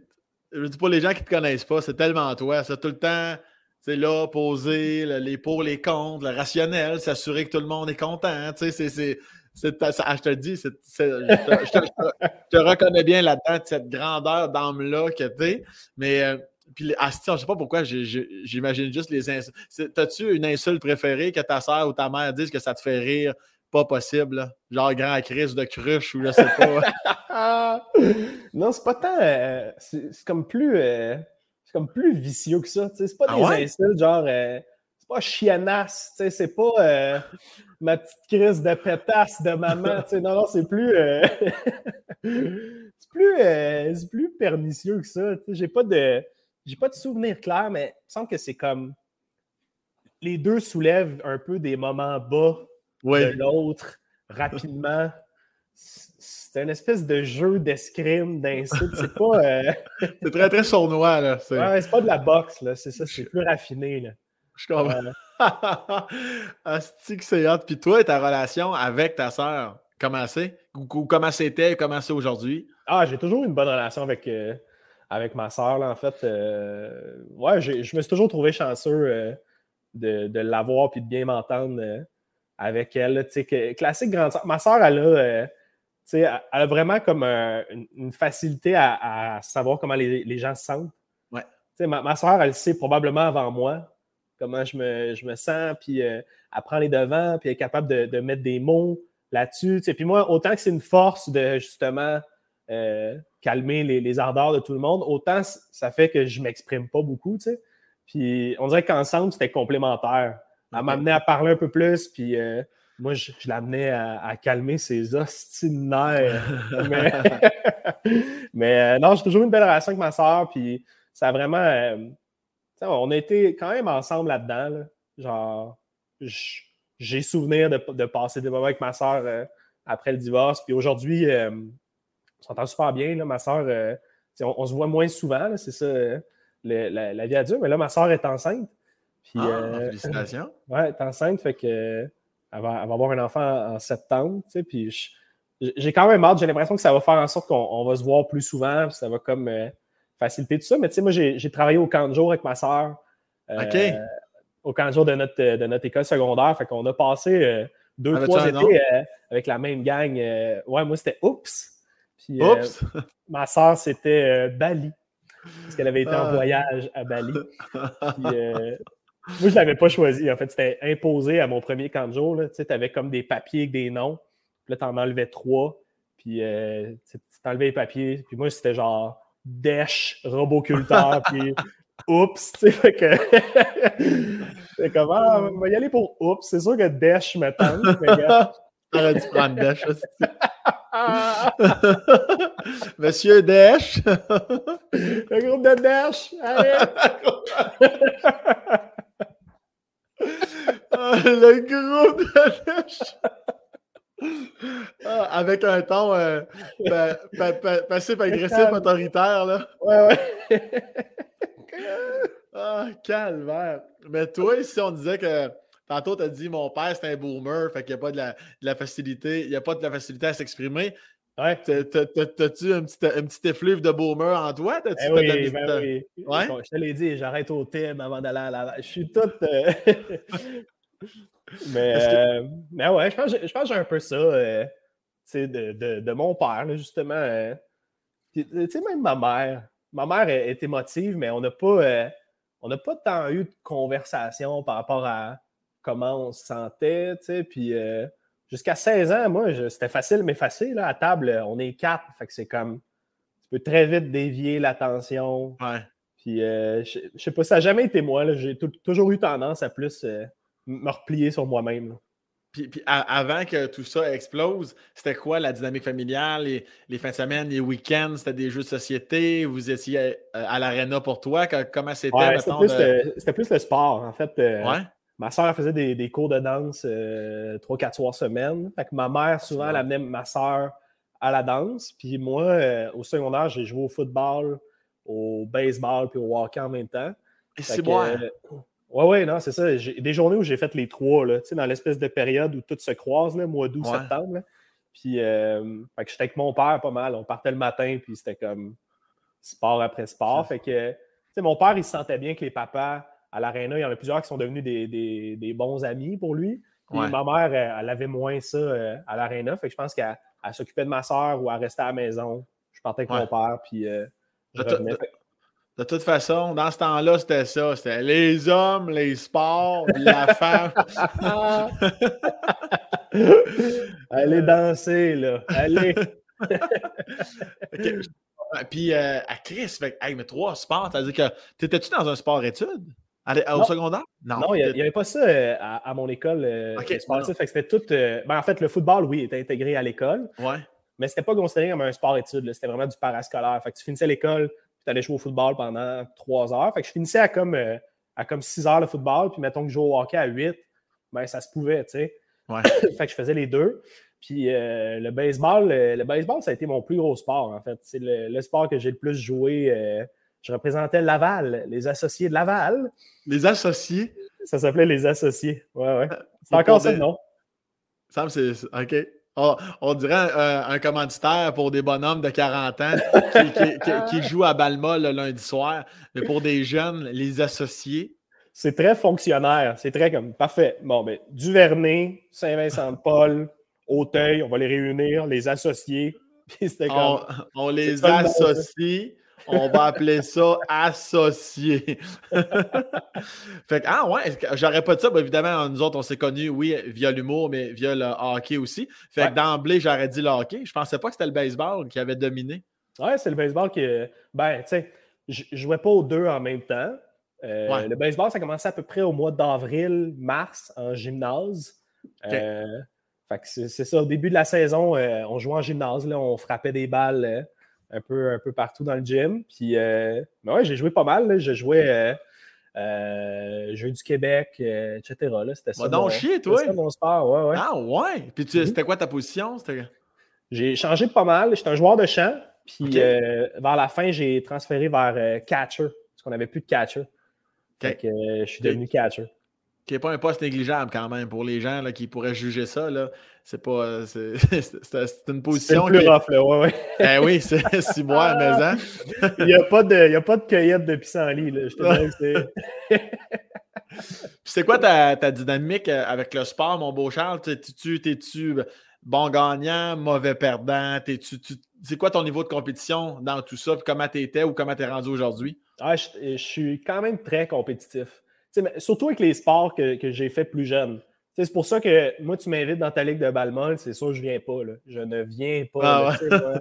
Je veux dire, pour les gens qui te connaissent pas, c'est tellement toi. C'est tout le temps, c'est là, poser les pour, les contre, le rationnel, s'assurer que tout le monde est content. Tu sais, c'est. Ah, je te le dis, je, te, reconnais bien là-dedans, cette grandeur d'âme-là que tu es. Mais euh, puis, ah, je sais pas pourquoi, j'imagine juste les insultes. T'as-tu une insulte préférée que ta soeur ou ta mère disent que ça te fait rire? Pas possible, genre grand crise de cruche ou je sais
pas. non, c'est pas tant. Euh, c'est comme plus. Euh, c'est comme plus vicieux que ça. C'est pas ah des insultes genre. Euh, c'est pas chianasse, c'est pas ma petite crise de pétasse de maman. Non, non, c'est plus. c'est plus, plus pernicieux que ça. J'ai pas de j'ai pas de souvenir clair, mais il me semble que c'est comme les deux soulèvent un peu des moments bas de l'autre rapidement. C'est une espèce de jeu d'escrime, d'insulte. C'est pas. Euh,
c'est très, très sournois, là.
C'est ouais, pas de la boxe, là. C'est ça, c'est plus raffiné, là.
Je comprends. Asti que c'est hot. Puis toi, ta relation avec ta sœur, comment c'est? Ou comment c'était, comment c'est aujourd'hui?
Ah, j'ai toujours une bonne relation avec, euh, avec ma soeur, en fait. ouais, je me suis toujours trouvé chanceux de, l'avoir puis de bien m'entendre avec elle. Que, classique grande soeur. Ma soeur, elle a elle a vraiment comme une, facilité à, savoir comment les, gens se sentent.
Ouais.
Ma, ma soeur, elle sait probablement avant moi comment je me, je me sens, puis euh, elle prend les devants, puis elle est capable de, mettre des mots là-dessus. Puis moi, autant que c'est une force de justement euh, calmer les, ardeurs de tout le monde, autant ça fait que je ne m'exprime pas beaucoup. Puis on dirait qu'ensemble, c'était complémentaire. Elle m'amenait à parler un peu plus, puis euh, moi, je, l'amenais à, calmer ses ostinaires. mais, euh, non, j'ai toujours une belle relation avec ma soeur, puis ça a vraiment. Euh, on a été quand même ensemble là-dedans. Genre, j'ai souvenir de, passer des moments avec ma soeur après le divorce. Puis aujourd'hui, on s'entend super bien. Là, ma soeur, on, se voit moins souvent, c'est ça, la, vie adulte. Mais là, ma soeur est enceinte.
Puis, ah, félicitations.
Ouais, elle est enceinte, fait que elle va, avoir un enfant en, septembre, tu sais, puis j'ai quand même hâte. J'ai l'impression que ça va faire en sorte qu'on va se voir plus souvent, ça va comme euh, faciliter tout ça. Mais tu sais, moi, j'ai travaillé au camp de jour avec ma soeur.
Euh,
au camp de jour de notre, de notre école secondaire. Fait qu'on a passé euh, deux, trois étés avec la même gang. ouais, moi, c'était Oups. Puis,
Oups!
ma soeur, c'était Bali. Parce qu'elle avait été en ah. voyage à Bali. Puis, moi, je ne l'avais pas choisi. En fait, c'était imposé à mon premier camp de jour. Tu avais comme des papiers avec des noms. Puis là, tu en enlevais trois. Puis euh, tu enlevais les papiers. Puis moi, c'était genre Desh, roboculteur. puis Oups. Tu sais, fait que. c'est comme, ah, on va y aller pour Oups. C'est sûr que Desh me tente. Mais,
T'aurais dû prendre Desh aussi. Monsieur Desh.
Le groupe de Desh. Allez.
Ah, le groupe de ah, avec un ton euh, passif-agressif autoritaire, là.
Ouais, ouais.
ah, calvaire. Mais toi, si on disait que tantôt, tu as dit mon père, c'est un boomer, fait qu'il n'y a pas de la, de la facilité, il n'y a pas de la facilité à s'exprimer.
Ouais.
T'as-tu un petit, un petit effluve de boomer en toi?
Eh oui, ben oui. Ouais? Je te l'ai dit, j'arrête au thème avant d'aller à la. Je suis toute. Euh, mais, euh, mais ouais, je pense, je pense que j'ai un peu ça euh, de, de, de, mon père, justement. tu sais, même ma mère. Ma mère est, émotive, mais on n'a pas, on n'a pas tant eu de conversation par rapport à comment on se sentait, tu sais. Puis jusqu'à 16 ans, moi, c'était facile, mais facile. Là, à table, on est quatre. Fait que c'est comme. Tu peux très vite dévier l'attention.
Ouais.
Puis, euh, je, je, sais pas, ça n'a jamais été moi. J'ai toujours eu tendance à plus euh, me replier sur moi-même.
Puis, puis avant que tout ça explose, c'était quoi la dynamique familiale? Les, les fins de semaine, les week-ends, c'était des jeux de société? Vous étiez euh, à l'aréna pour toi? Comment c'était?
Ouais, c'était plus, le sport, en fait. ouais. Ma soeur faisait des, cours de danse euh, trois, quatre soirs semaine. Fait que ma mère, souvent, elle amenait ma soeur à la danse. Puis moi, euh, au secondaire, j'ai joué au football, au baseball puis au hockey en même temps.
Et c'est moi. Euh,
ouais, ouais, non, c'est ça. Des journées où j'ai fait les trois, là, dans l'espèce de période où tout se croise, là, mois d'août, septembre. Puis, fait que j'étais avec mon père pas mal. On partait le matin, puis c'était comme sport après sport. Fait que, mon père, il se sentait bien que les papas à l'aréna, il y en a plusieurs qui sont devenus des, bons amis pour lui. Ma mère, elle, avait moins ça euh, à l'aréna. Fait que je pense qu'elle s'occupait de ma soeur ou elle restait à la maison. Je partais avec mon père, puis euh, je
de, revenais. De, toute façon, dans ce temps-là, c'était ça. C'était les hommes, les sports, la femme.
Allez danser, là. Allez.
Puis euh, à Chris, fait, mais trois sports, à dire que t'étais-tu dans un sport-études? au secondaire?
Non, il n'y avait pas ça euh, à, mon école euh, sportif. C'était tout. Euh, ben, en fait, le football, oui, était intégré à l'école.
Ouais.
Mais c'était pas considéré comme un sport-études. C'était vraiment du parascolaire. Fait que tu finissais l'école, puis tu allais jouer au football pendant trois heures. Fait que je finissais à comme, à comme six heures le football, puis mettons que je jouais au hockey à huit, ben ça se pouvait, tu sais.
Ouais.
fait que je faisais les deux. Puis le baseball, le baseball, ça a été mon plus gros sport, en fait. C'est le, le, sport que j'ai le plus joué je représentais Laval, les associés de Laval.
Les associés?
Ça s'appelait les associés. Ouais, ouais. C'est encore ça le nom.
Sam, c'est. OK. on, dirait un, commanditaire pour des bonhommes de 40 ans qui, jouent à Balma le lundi soir, mais pour des jeunes, les associés?
C'est très fonctionnaire. C'est très comme parfait. Bon, mais ben, Duvernay, Saint-Vincent-de-Paul, Auteuil, on va les réunir, les associés.
on, on, les associe on va appeler ça associé. fait que, ah ouais, j'aurais pas dit ça. évidemment, nous autres, on s'est connus, oui, via l'humour, mais via le hockey aussi. Fait que d'emblée, j'aurais dit le hockey. Je pensais pas que c'était le baseball qui avait dominé.
Ouais, c'est le baseball qui. Ben, tu sais, je jouais pas aux deux en même temps. Euh, le baseball, ça a commencé à peu près au mois d'avril, mars, en gymnase. Euh, fait que c'est ça, au début de la saison, euh, on jouait en gymnase, là, on frappait des balles un peu, un peu partout dans le gym. Puis, euh, ben ouais, j'ai joué pas mal. J'ai joué euh, euh, Jeux du Québec, etc. C'était ça.
donc chier, toi.
C'était mon sport, ouais, ouais.
Ah, ouais. Puis, mhm. c'était quoi ta position?
J'ai changé pas mal. J'étais un joueur de champ. Puis, vers la fin, j'ai transféré vers catcher, parce qu'on n'avait plus de catcher. Fait que je suis devenu catcher
qui n'est pas un poste négligeable quand même pour les gens là, qui pourraient juger ça. Là. C'est pas. C'est, une position.
C'est plus rough, là, ouais, ouais.
Eh oui, c'est si moi, mais hein.
Il n'y a, pas de, a pas de cueillette de pissenlit, là. Je te c'est.
c'est quoi ta, ta, dynamique euh, avec le sport, mon beau Charles? T'es-tu, t'es-tu bon gagnant, mauvais perdant? C'est quoi ton niveau de compétition dans tout ça? Puis comment étais ou comment tu es rendu aujourd'hui?
Ah, je, je suis quand même très compétitif surtout avec les sports que, j'ai fait plus jeune. C'est pour ça que moi, tu m'invites dans ta ligue de balle c'est sûr, je viens pas. Je ne viens pas. Ah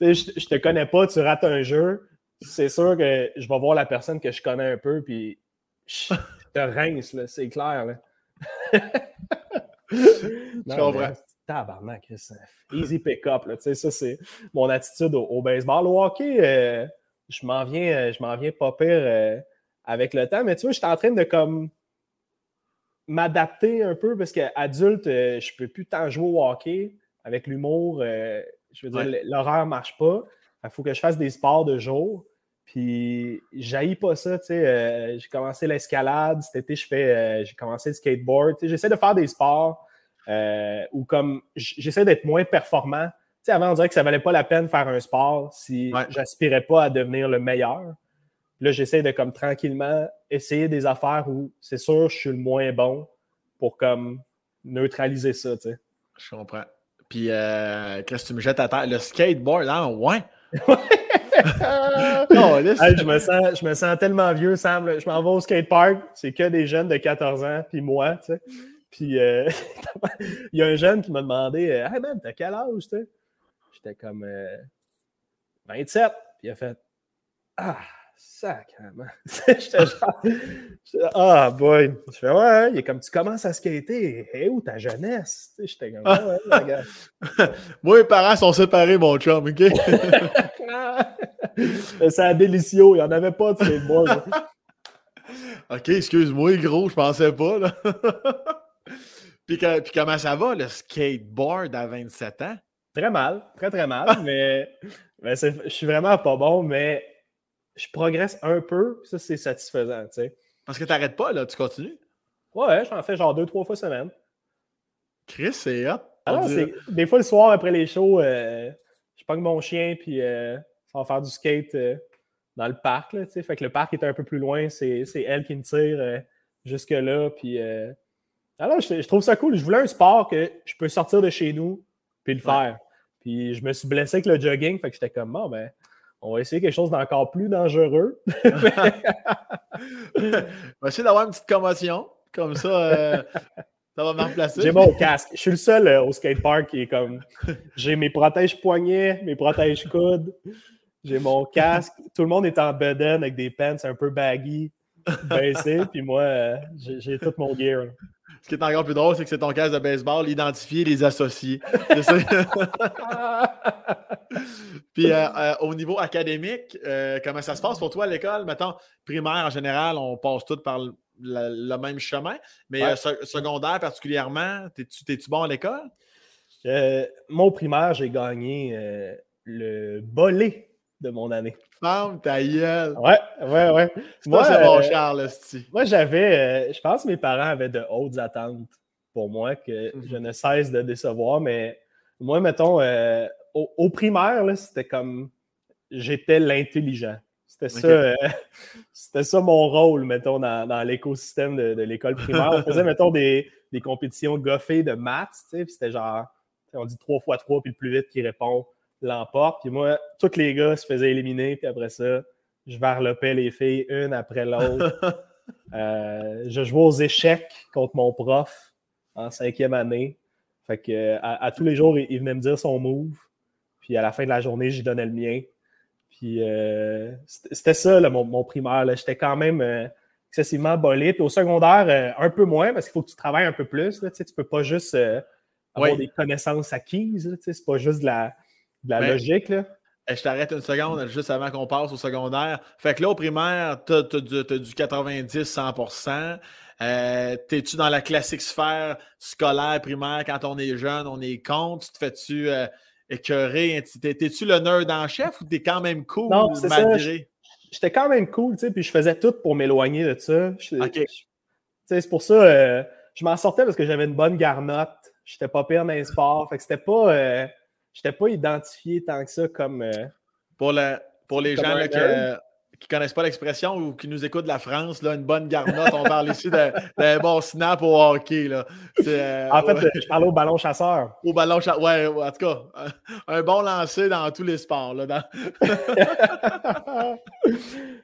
je, je te connais pas, tu rates un jeu. C'est sûr que je vais voir la personne que je connais un peu, puis je te rince, c'est clair. Là.
je comprends.
Tabarnak, easy pick-up. Ça, c'est mon attitude au, baseball. Au hockey, euh, je m'en viens, euh, je m'en viens pas pire euh, avec le temps. Mais tu vois, je suis en train de comme m'adapter un peu parce qu'adulte, euh, je peux plus tant jouer au hockey avec l'humour. je veux dire, l'horaire ne marche pas. Il faut que je fasse des sports de jour. Puis j'haïs pas ça, tu sais. j'ai commencé l'escalade. Cet été, je fais, j'ai commencé le skateboard. j'essaie de faire des sports où comme j'essaie d'être moins performant avant, on dirait que ça valait pas la peine de faire un sport si j'aspirais pas à devenir le meilleur. Là, j'essaie de comme tranquillement essayer des affaires où c'est sûr je suis le moins bon pour comme neutraliser ça, tu sais.
Je comprends. Puis, euh, qu'est-ce que tu me jettes à terre? Le skateboard, hein? Ouais!
je, me sens, je me sens tellement vieux, Sam. Je m'en vais au skatepark, c'est que des jeunes de 14 ans, puis moi, tu sais. Puis, euh, il y a un jeune qui m'a demandé euh, Hey man, t'as quel âge, tu sais? J'étais comme 27. Euh, puis il a fait Ah, sacrément. J'étais genre Ah, boy. Je fais Ouais, il est comme tu commences à skater. Hé, où ta jeunesse? J'étais comme Ouais, ouais,
Moi, mes parents sont séparés, mon chum, OK?
C'est un délicieux. Il n'y en avait pas de skateboard.
OK, excuse-moi, gros, je pensais pas. Là. puis, puis, comment ça va, le skateboard à 27 ans?
Très mal, très très mal, mais, je suis vraiment pas bon, mais je progresse un peu, ça c'est satisfaisant, tu sais.
Parce que tu n'arrêtes pas, là, tu continues?
Ouais, j'en fais genre deux, trois fois semaine.
Chris, c'est hot.
Alors, ah des fois, le soir, après les shows, euh, je pogne mon chien, puis euh, ça va faire du skate euh, dans le parc, là, tu sais. Fait que le parc est un peu plus loin, c'est elle qui me tire jusque-là, puis... alors, je, je, trouve ça cool. Je voulais un sport que je peux sortir de chez nous, puis le faire. Puis je me suis blessé avec le jogging, fait que j'étais comme, bon, ben, on va essayer quelque chose d'encore plus dangereux. on
va essayer d'avoir une petite commotion. Comme ça, euh, ça va me remplacer.
J'ai mon casque. Je suis le seul euh, au skatepark qui est comme. J'ai mes protèges poignets, mes protèges coudes. J'ai mon casque. Tout le monde est en bedaine avec des pants un peu baggy, baissés. Puis moi, euh, j'ai tout mon gear.
Ce qui est encore plus drôle, c'est que c'est ton casque de baseball, identifier les associés. Puis euh, euh, au niveau académique, euh, comment ça se passe pour toi à l'école? Mettons, primaire en général, on passe tous par le, même chemin, mais secondaire particulièrement, t'es-tu bon à l'école?
mon primaire, j'ai gagné le bolé de mon année.
Femme ta gueule!
Ouais, ouais, ouais.
Moi, c'est bon Charles,
Moi, j'avais, je pense que mes parents avaient de hautes attentes pour moi que mhm. je ne cesse de décevoir. Mais moi, mettons, euh, au, primaire, c'était comme j'étais l'intelligent. C'était ça, euh, c'était ça mon rôle, mettons, dans, l'écosystème de, l'école primaire. On faisait, mettons, des, compétitions goffées de maths, tu sais, c'était genre, on dit 3 fois 3, puis le plus vite qui répond l'emporte. Puis moi, tous les gars se faisaient éliminer, puis après ça, je varlopais les filles une après l'autre. Euh, je jouais aux échecs contre mon prof en cinquième année. Fait que à, tous les jours, il, venait me dire son move. Puis à la fin de la journée, j'y donnais le mien. Puis euh, c'était ça, mon, primaire. J'étais quand même euh, excessivement bolé. Puis au secondaire, un peu moins, parce qu'il faut que tu travailles un peu plus. Tu ne peux pas juste avoir des connaissances acquises. C'est pas juste de la, la logique. Là.
Je t'arrête une seconde juste avant qu'on passe au secondaire. Fait que là, au primaire, tu as, du, 90-100%. Euh, T'es-tu dans la classique sphère scolaire primaire quand on est jeune, on est contre? Tu te fais-tu euh, écœurer? T'es-tu le nerd en chef ou t'es quand même cool non, malgré?
J'étais quand même cool, tu sais, puis je faisais tout pour m'éloigner de ça. C'est pour ça, euh, je m'en sortais parce que j'avais une bonne garnotte. J'étais pas pire dans les sports. Fait que c'était pas. Je n'étais pas identifié tant que ça comme. Euh,
pour, pour les gens qui ne connaissent pas l'expression ou qui nous écoutent de la France, là, une bonne garnotte, on parle ici d'un bon snap au hockey. Là.
Euh, en fait, je parlais au ballon chasseur.
Au ballon chasseur, ouais, en tout cas, un, bon lancer dans tous les sports. Là,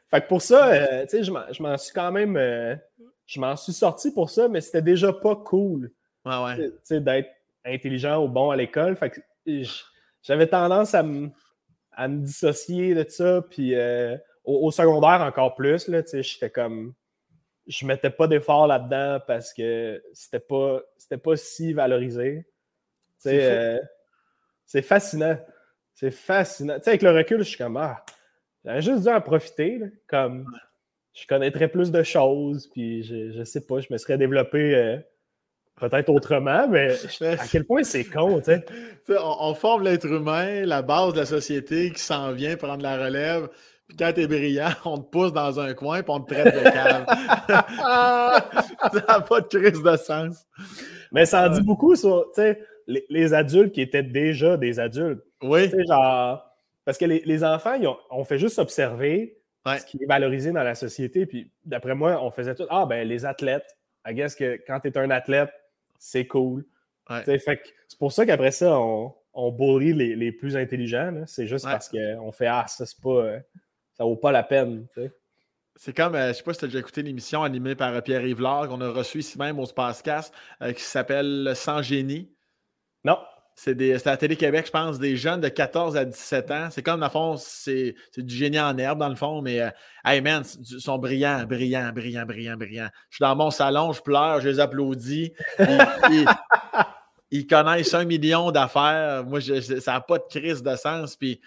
fait que pour ça, euh, je m'en suis quand même. je m'en suis sorti pour ça, mais c'était déjà pas cool.
Ouais,
ouais. d'être intelligent ou bon à l'école. Fait que j'avais tendance à me, dissocier de ça. Puis euh, au, secondaire, encore plus, là, j'étais comme. Je mettais pas d'effort là-dedans parce que c'était pas, pas si valorisé. Euh, c'est fascinant. C'est fascinant. avec le recul, je suis comme Ah, j'aurais juste dû en profiter. comme je connaîtrais plus de choses, puis je, je sais pas, je me serais développé euh, peut-être autrement, mais à quel point c'est con, tu sais?
On, forme l'être humain, la base de la société qui s'en vient prendre la relève. Puis quand t'es brillant, on te pousse dans un coin puis on te traite de cave. ça n'a pas de crise de sens.
Mais ça en dit beaucoup sur les, les, adultes qui étaient déjà des adultes.
Oui.
genre, parce que les, les enfants, on fait juste observer ce qui est valorisé dans la société. Puis d'après moi, on faisait tout. Ah, ben les athlètes. I guess que quand tu es un athlète, c'est cool. C'est pour ça qu'après ça, on, on bully les, plus intelligents. C'est juste parce qu'on fait Ah, ça, c'est pas. Euh, ça vaut pas la peine.
C'est comme, euh, je sais pas si tu as déjà écouté l'émission animée par euh, Pierre Yvelard qu'on a reçu ici même au Spacecast qui s'appelle Sans génie.
Non.
C'est à Télé-Québec, je pense, des jeunes de 14 à 17 ans. C'est comme, dans le fond, c'est du génie en herbe, dans le fond, mais, euh, hey man, ils sont brillants, brillants, brillants, brillants, brillants. Je suis dans mon salon, je pleure, je les applaudis. Ils, connaissent un million d'affaires. Moi, ça n'a pas de crise de sens. Puis,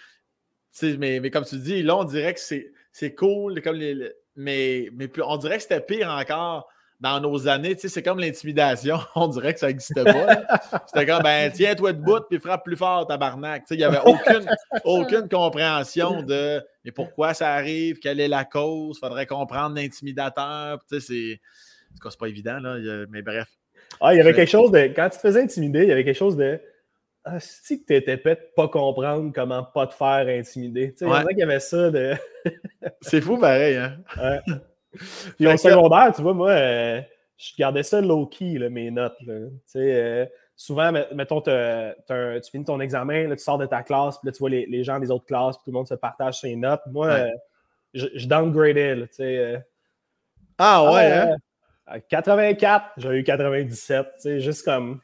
mais, mais comme tu dis, là, on dirait que c'est cool, comme les, mais, mais on dirait que c'était pire encore dans nos années, c'est comme l'intimidation. On dirait que ça n'existait pas. C'était comme, ben, tiens-toi debout puis frappe plus fort, tabarnak. Il n'y avait aucune, aucune compréhension de mais pourquoi ça arrive, quelle est la cause, il faudrait comprendre l'intimidateur. C'est. Pas évident, là, mais bref.
Ah, il y avait quelque chose de. Quand tu te faisais intimider, il y avait quelque chose de. Ah, si tu étais peut-être pas comprendre comment pas te faire intimider. Tu sais, il y avait ça de.
c'est fou pareil, hein?
Ouais. Puis au secondaire, tu vois, moi, euh, je gardais ça low-key, mes notes. Euh, souvent, mettons, tu finis ton examen, tu sors de ta classe, puis là, tu vois les, gens des autres classes, puis tout le monde se partage ses notes. Moi, euh, je, je, downgradais.
ah ouais,
hein? 84, j'ai eu 97, juste comme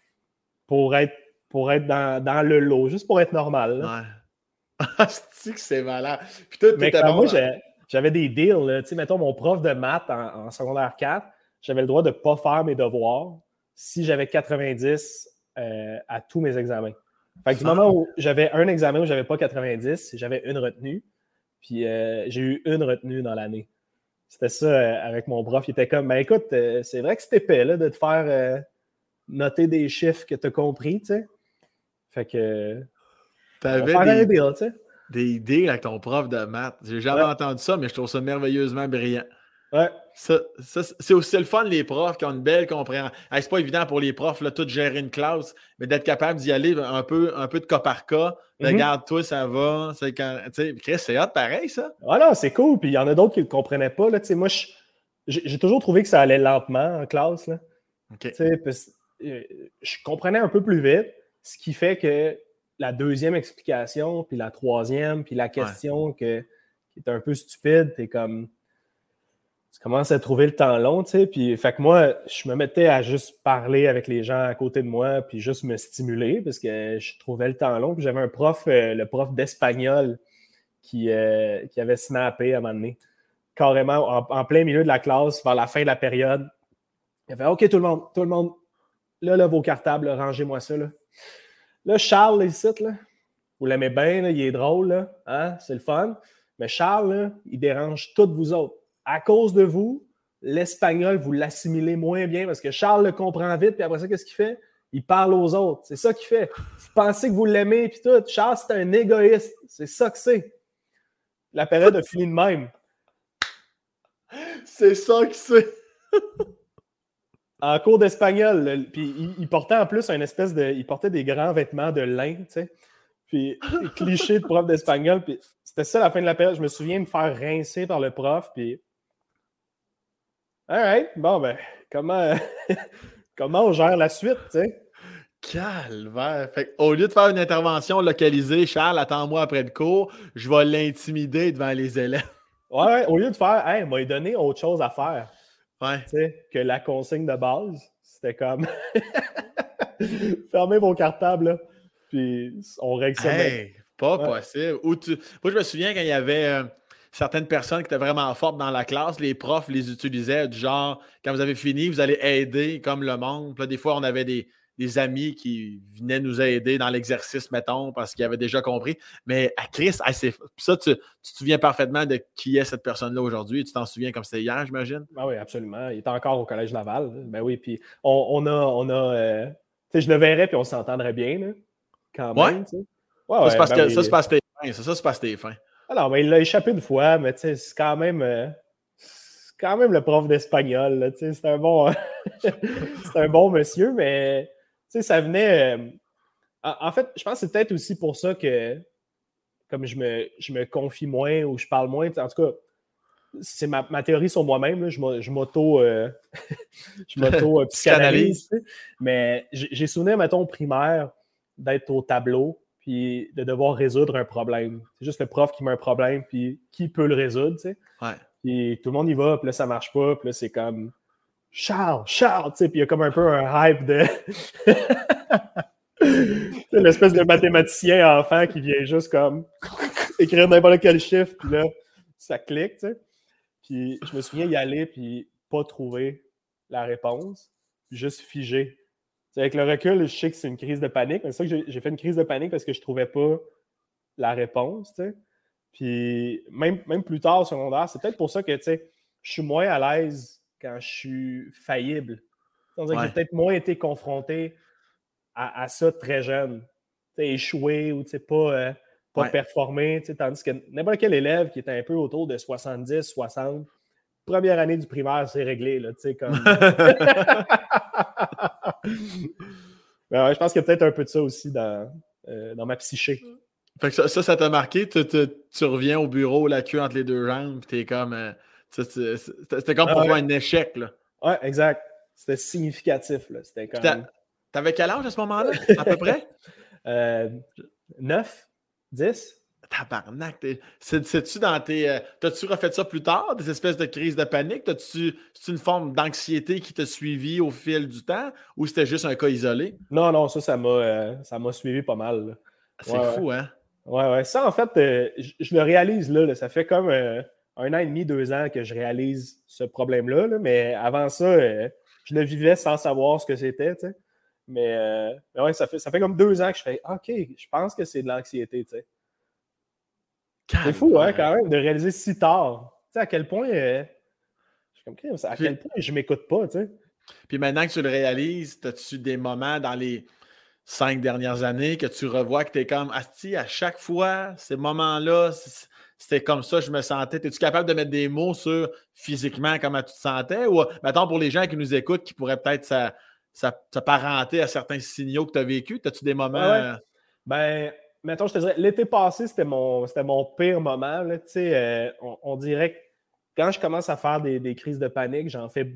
pour être, pour être dans, le lot, juste pour être normal.
Ouais. c'est que c'est malade.
Puis toi, Mais moi, j'avais des deals. Tu sais, mettons, mon prof de maths en, secondaire 4, j'avais le droit de ne pas faire mes devoirs si j'avais 90 euh, à tous mes examens. Fait que du moment où j'avais un examen où j'avais pas 90, j'avais une retenue. Puis euh, j'ai eu une retenue dans l'année. C'était ça euh, avec mon prof. Il était comme, ben écoute, c'est vrai que c'était épais là, de te faire noter des chiffres que tu as compris, tu sais. Fait que.
T'avais des... tu sais des idées avec ton prof de maths. J'ai jamais entendu ça, mais je trouve ça merveilleusement brillant.
Ouais.
c'est aussi le fun, les profs qui ont une belle compréhension. c'est pas évident pour les profs, là, tout gérer une classe, mais d'être capable d'y aller un peu, un peu de cas par cas. Mm-hmm. Regarde-toi, ça va. C'est quand, Chris, c'est hot pareil, ça.
Ah non, c'est cool. Puis il y en a d'autres qui ne le comprenaient pas. Là. Moi, j'ai toujours trouvé que ça allait lentement en classe. Là. Euh, je comprenais un peu plus vite, ce qui fait que la deuxième explication, puis la troisième, puis la question que, qui est un peu stupide, t'es comme tu commences à trouver le temps long, tu sais. Puis, fait que moi, je me mettais à juste parler avec les gens à côté de moi, puis juste me stimuler parce que je trouvais le temps long. Puis j'avais un prof, euh, le prof d'espagnol, qui, euh, qui avait snappé à un moment donné, carrément en, plein milieu de la classe, vers la fin de la période. Il a fait OK, tout le monde, tout le monde, là, là vos cartables, rangez-moi ça. Là. Là, Charles, ici, là, vous l'aimez bien, il est drôle, hein? c'est le fun. Mais Charles, il dérange toutes vous autres à cause de vous, l'espagnol, vous l'assimilez moins bien parce que Charles le comprend vite, puis après ça, qu'est-ce qu'il fait? Il parle aux autres. C'est ça qu'il fait. Vous pensez que vous l'aimez, puis tout. Charles, c'est un égoïste. C'est ça que c'est. La période a fini de même.
C'est ça que c'est.
en cours d'espagnol, puis il, portait en plus un espèce de. Il portait des grands vêtements de lin, tu sais. Puis cliché de prof d'espagnol. Puis c'était ça la fin de la période. Je me souviens de me faire rincer par le prof, puis Alright, bon, ben, comment, comment on gère la suite, tu sais?
Calvaire. Fait au lieu de faire une intervention localisée, Charles, attends-moi après le cours, je vais l'intimider devant les élèves.
Ouais, au lieu de faire, hey, m'a donné autre chose à faire.
Ouais.
Que la consigne de base, c'était comme fermez vos cartables, là, puis on règle ça.
Hey, pas possible. Ou tu... Moi, je me souviens quand il y avait. Euh, certaines personnes qui étaient vraiment fortes dans la classe, les profs les utilisaient du genre, quand vous avez fini, vous allez aider comme le monde. des fois, on avait des, amis qui venaient nous aider dans l'exercice, mettons, parce qu'ils avaient déjà compris. Mais à Chris, ça, tu, tu, te souviens parfaitement de qui est cette personne-là aujourd'hui. Tu t'en souviens comme c'était hier, j'imagine?
Ah oui, absolument. Il est encore au Collège Laval. Ben oui, puis on, a. On a euh, tu sais, je le verrais, puis on s'entendrait bien, là, quand même.
Ouais? ça, c'est ben parce que t'es fin. Ça, parce que t'es fin.
Alors, mais il l'a échappé une fois, mais c'est quand même. Euh, quand même le prof d'espagnol. C'est un bon. c'est un bon monsieur, mais ça venait. Euh, en, fait, je pense que c'est peut-être aussi pour ça que comme je me, je me confie moins ou je parle moins. En tout cas, c'est ma, théorie sur moi-même. Je m'auto euh, je m'auto psychanalyse. mais j'ai souvenir, mettons, primaire, d'être au tableau puis de devoir résoudre un problème. C'est juste le prof qui met un problème, puis qui peut le résoudre, tu sais.
Ouais.
Puis tout le monde y va, puis là, ça marche pas, puis là, c'est comme Charles, Charles, tu sais, puis il y a comme un peu un hype de. l'espèce de mathématicien enfant qui vient juste comme écrire n'importe quel chiffre, puis là, ça clique, tu sais. Puis je me souviens y aller, puis pas trouver la réponse, juste figé avec le recul, je sais que c'est une crise de panique. C'est ça que j'ai fait une crise de panique parce que je trouvais pas la réponse. Puis même, même plus tard au secondaire, c'est peut-être pour ça que je suis moins à l'aise quand je suis faillible. J'ai peut-être moins été confronté à, ça très jeune. échoué ou pas, euh, pas performer. Tandis que n'importe quel élève qui était un peu autour de 70, 60, première année du primaire, c'est réglé. Là, comme... Ben je pense qu'il y a peut-être un peu de ça aussi dans, euh, dans ma psyché.
Fait que ça, ça t'a marqué? Tu, tu, reviens au bureau, la queue entre les deux jambes, puis t'es comme. Euh, c'était comme pour toi un échec. Là.
Ouais, exact. C'était significatif. C'était comme...
T'avais quel âge à ce moment-là, à peu près?
euh, 9, 10.
Tabarnak, c'est-tu dans tes. Euh, t'as-tu refait ça plus tard, des espèces de crises de panique? T'as-tu une forme d'anxiété qui t'a suivi au fil du temps ou c'était juste un cas isolé?
Non, non, ça, ça m'a euh, suivi pas mal.
C'est fou, hein?
Ouais, ouais. Ça, en fait, euh, je le réalise là, Ça fait comme un an et demi, deux ans que je réalise ce problème-là. mais avant ça, je le vivais sans savoir ce que c'était, Mais, ouais, ça fait, ça fait comme deux ans que je fais OK, je pense que c'est de l'anxiété. C'est fou, hein, quand même, de réaliser si tard. À quel point. Euh, je comme, à quel point je m'écoute pas, tu sais.
Puis maintenant que tu le réalises, as-tu des moments dans les. cinq dernières années, que tu revois que tu es comme Asti, à chaque fois, ces moments-là, c'était comme ça, je me sentais. Es-tu capable de mettre des mots sur physiquement comment tu te sentais? Ou, mettons, pour les gens qui nous écoutent, qui pourraient peut-être s'apparenter à certains signaux que tu as vécu, as-tu des moments. Euh,
ben, mettons, je te dirais, l'été passé, c'était mon, mon pire moment. Là, euh, on, on, dirait que quand je commence à faire des, crises de panique, j'en fais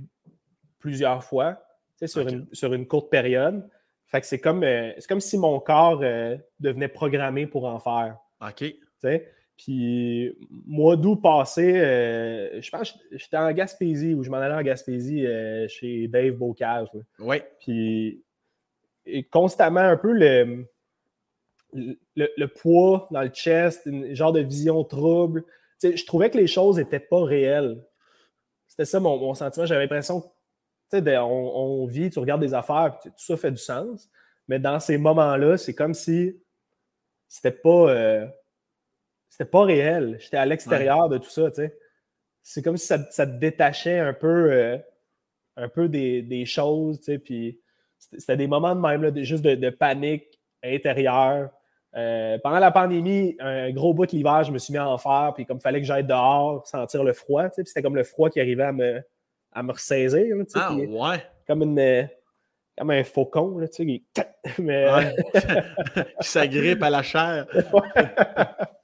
plusieurs fois sur, une, sur une courte période. Fait que c'est comme, euh, comme si mon corps euh, devenait programmé pour en faire.
OK.
Puis, mois d'août passé, je pense que j'étais en Gaspésie ou je m'en allais en Gaspésie chez Dave Bocage.
Oui.
Puis, constamment un peu le, le, poids dans le chest, une genre de vision trouble. je trouvais que les choses n'étaient pas réelles. C'était ça mon, sentiment. J'avais l'impression que on, vit, tu regardes des affaires, tout ça fait du sens. Mais dans ces moments-là, c'est comme si c'était pas, euh, c'était pas réel. J'étais à l'extérieur de tout ça. C'est comme si ça, ça, te détachait un peu, euh, un peu des, des choses. Puis c'était des moments de même, là, juste de, de panique intérieure. Euh, pendant la pandémie, un gros bout de l'hiver, je me suis mis à en faire, puis comme il fallait que j'aille dehors, sentir le froid, c'était comme le froid qui arrivait à me, à me ressaisir.
ah, ouais.
Comme, une, comme un faucon, là, tu sais,
mais... qui s'agrippe à la chair.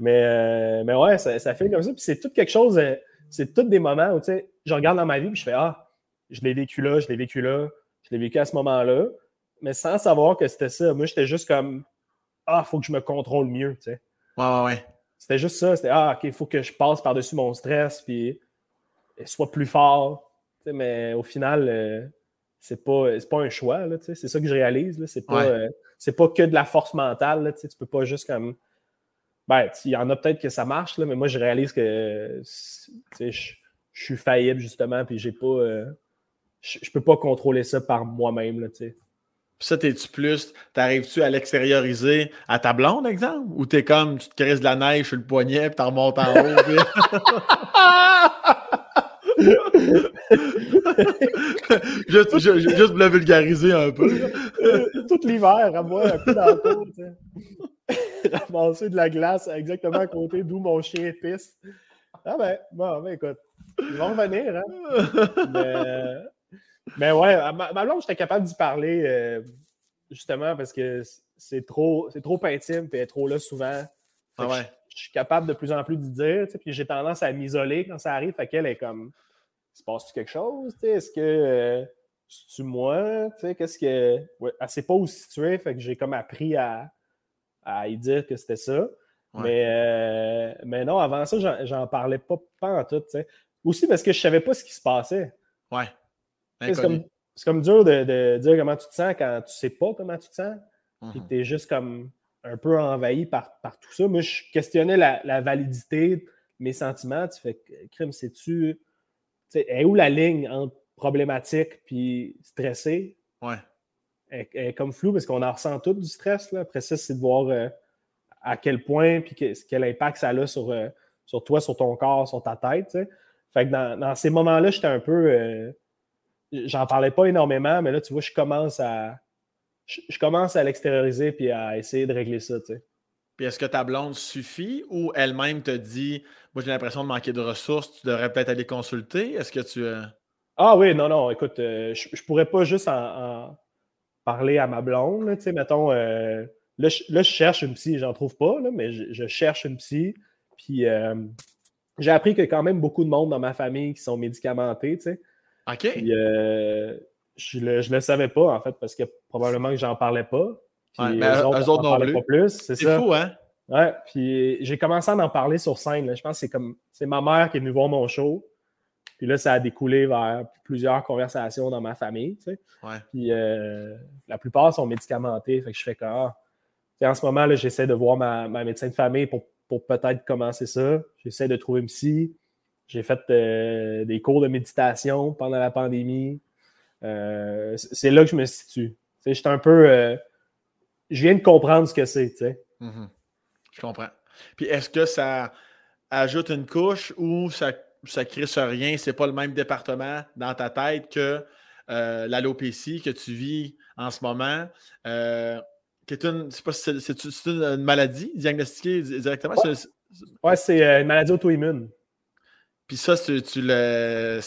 mais, euh, mais ouais, ça, ça, fait comme ça. Puis c'est tout quelque chose, euh, c'est tous des moments où, tu sais, je regarde dans ma vie, puis je fais, ah, je l'ai vécu là, je l'ai vécu là, je l'ai vécu à ce moment-là, mais sans savoir que c'était ça. Moi, j'étais juste comme ah, il faut que je me contrôle mieux, tu sais.
Ouais, ouais, ouais.
C'était juste ça. C'était Ah, OK, il faut que je passe par-dessus mon stress puis soit plus fort. mais au final, euh, c'est pas, pas un choix. C'est ça que je réalise. C'est pas, euh, pas que de la force mentale. Là, tu peux pas juste comme. Ben, il y en a peut-être que ça marche, là, mais moi, je réalise que je, suis faillible, justement, puis j'ai pas. Euh, je, je peux pas contrôler ça par moi-même. Là,
puis ça, t'es-tu plus, t'arrives-tu à l'extérioriser à ta blonde, exemple? Ou t'es comme, tu te crises de la neige sur le poignet, puis t'en remontes en haut? juste, juste, pour le vulgariser un peu.
Tout l'hiver, à moi, un peu dans le Ramasser de la glace exactement à côté d'où mon chien pisse. Ah ben, bon, ben écoute, ils vont revenir, hein? Mais, mais ouais, ma, blonde, j'étais capable d'y parler euh, justement parce que c'est trop, trop intime et trop là souvent.
Ah ouais.
je, suis capable de plus en plus d'y dire. Puis j'ai tendance à m'isoler quand ça arrive. Fait qu'elle est comme Se passe-tu quelque chose? Est-ce que euh, c'est-tu moi? Qu'est-ce que. Ouais, elle sait pas où se situer. Fait que j'ai comme appris à, à y dire que c'était ça. Mais, euh, mais non, avant ça, j'en parlais pas, pas en tout. Aussi parce que je savais pas ce qui se passait.
Ouais.
C'est comme, dur de, dire comment tu te sens quand tu sais pas comment tu te sens. Puis mhm. tu es juste comme un peu envahi par, par tout ça. Moi, je questionnais la, validité de mes sentiments. Tu fais, crime, sais-tu. Est où la ligne entre problématique puis stressé?
Ouais.
Elle, est comme flou parce qu'on en ressent tout du stress. Là. Après ça, c'est de voir euh, à quel point puis quel impact ça a sur, euh, sur toi, sur ton corps, sur ta tête. Fait que dans, ces moments-là, j'étais un peu. Euh, j'en parlais pas énormément, mais là, tu vois, je commence à. Je, commence à l'extérioriser puis à essayer de régler ça.
Puis est-ce que ta blonde suffit ou elle-même te dit Moi, j'ai l'impression de manquer de ressources, tu devrais peut-être aller consulter? Est-ce que tu. Euh,
ah oui, non, non, écoute, euh, je, je, pourrais pas juste en, parler à ma blonde, tu sais, mettons. Euh, là, je, cherche une psy, j'en trouve pas, là, mais je, cherche une psy. Puis j'ai appris que quand même beaucoup de monde dans ma famille qui sont médicamentés, tu sais.
OK.
Euh, je le, le savais pas, en fait, parce que probablement que j'en parlais pas.
Puis mais eux autres, non plus.
Pas plus, c'est
fou, hein?
Ouais, puis j'ai commencé à en parler sur scène. Je pense que c'est comme c'est ma mère qui est venue voir mon show. Puis là, ça a découlé vers plusieurs conversations dans ma famille. Tu sais.
ouais.
Puis euh, la plupart sont médicamentés. Fait que je fais que ah, en ce moment, là, j'essaie de voir ma, ma, médecin de famille pour, pour peut-être commencer ça. J'essaie de trouver une psy. J'ai fait euh, des cours de méditation pendant la pandémie. Euh, c'est là que je me situe. J'étais un peu. Je viens de comprendre ce que c'est.
Mm-hmm. Je comprends. Puis est-ce que ça ajoute une couche ou ça, ça crée sur rien? C'est pas le même département dans ta tête que l'alopécie que tu vis en ce moment, qui est une, c'est une, maladie diagnostiquée directement?
Oui, c'est une maladie auto-immune.
Puis ça, tu, le.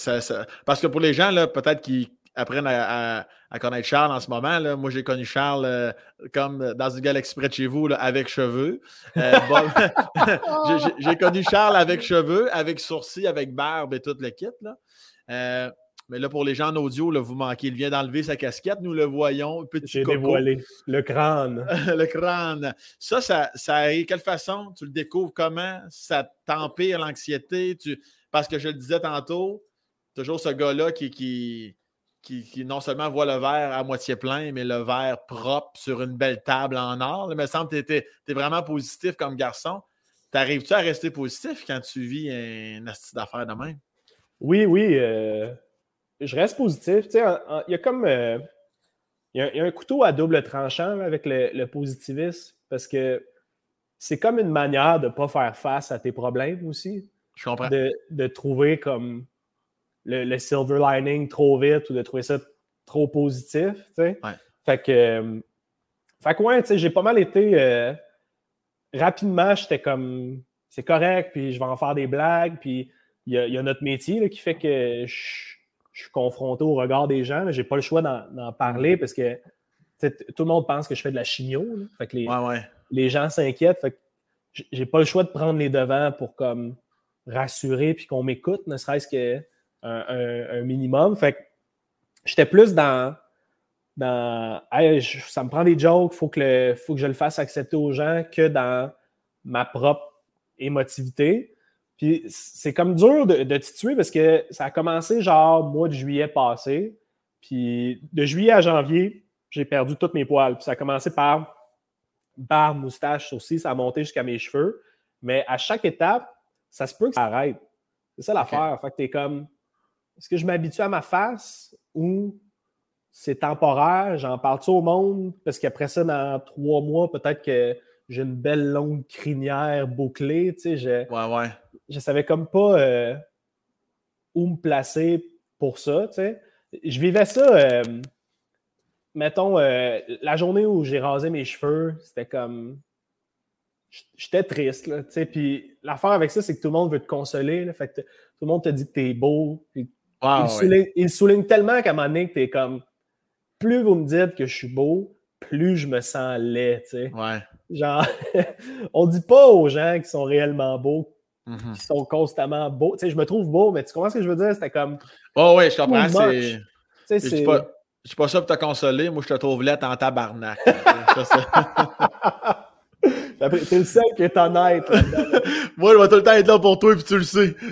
parce que pour les gens, là, peut-être qui apprennent à, connaître Charles en ce moment, là, moi j'ai connu Charles euh, comme dans une galaxie près de chez vous, avec cheveux. Euh, j'ai connu Charles avec cheveux, avec sourcils, avec barbe et tout le kit. Là. Euh, mais là, pour les gens en audio, là, vous manquez. Il vient d'enlever sa casquette. Nous le voyons.
Petit dévoilé. Le crâne.
le crâne. Ça, ça, ça arrive. Quelle façon? Tu le découvres? Comment? Ça t'empire l'anxiété? Tu... Parce que je le disais tantôt, toujours ce gars-là qui, qui, qui, non seulement voit le verre à moitié plein, mais le verre propre sur une belle table en or. Il me semble que tu es, vraiment positif comme garçon. T'arrives-tu à rester positif quand tu vis un astuce d'affaires de même?
Oui, oui. Euh, je reste positif. Il y a comme. Euh, il, y a, un couteau à double tranchant avec le, le positivisme parce que c'est comme une manière de ne pas faire face à tes problèmes aussi.
Je comprends.
De, trouver comme le, silver lining trop vite ou de trouver ça trop positif.
Ouais.
Fait que. Euh, fait que ouais, j'ai pas mal été. Euh, rapidement, j'étais comme. C'est correct, puis je vais en faire des blagues, puis il y, a notre métier qui fait que je, suis confronté au regard des gens. J'ai pas le choix d'en parler parce que tout le monde pense que je fais de la chigno. Fait que les, les gens s'inquiètent. Fait que j'ai pas le choix de prendre les devants pour comme rassurer puis qu'on m'écoute, ne serait-ce qu'un un, minimum. Fait que j'étais plus dans, dans ça me prend des jokes, il faut, que faut que je le fasse accepter aux gens que dans ma propre émotivité. Puis c'est comme dur de, de tuer parce que ça a commencé genre mois de juillet passé. Puis de juillet à janvier, j'ai perdu toutes mes poils. Puis ça a commencé par barbe, moustache, aussi, ça a monté jusqu'à mes cheveux. Mais à chaque étape, ça se peut que ça arrête. C'est ça l'affaire. Fait que t'es comme, est-ce que je m'habitue à ma face ou c'est temporaire, j'en parle-tu au monde? Parce qu'après ça, dans trois mois, peut-être que j'ai une belle longue crinière bouclée. Tu sais, je,
ouais, ouais.
je savais comme pas euh, où me placer pour ça. Tu sais. Je vivais ça, euh, mettons, euh, la journée où j'ai rasé mes cheveux, c'était comme j'étais triste. Là, puis l'affaire avec ça, c'est que tout le monde veut te consoler. Là, fait que tout le monde te dit que t'es beau. Il, souligne, tellement qu'à un moment donné, que t'es comme plus vous me dites que je suis beau, plus je me sens laid.
Ouais.
Genre, on dit pas aux gens qui sont réellement beaux,
mm-hmm.
qui sont constamment beaux. je me trouve beau, mais tu comprends ce que je veux dire? C'était comme.
Oh, ouais, je comprends. C'est. Je suis pas, pas ça pour te consoler. Moi, je te trouve laid en tabarnak. ça,
T'es le seul qui est honnête.
Moi, je vais tout le temps être là pour toi, et puis tu le sais.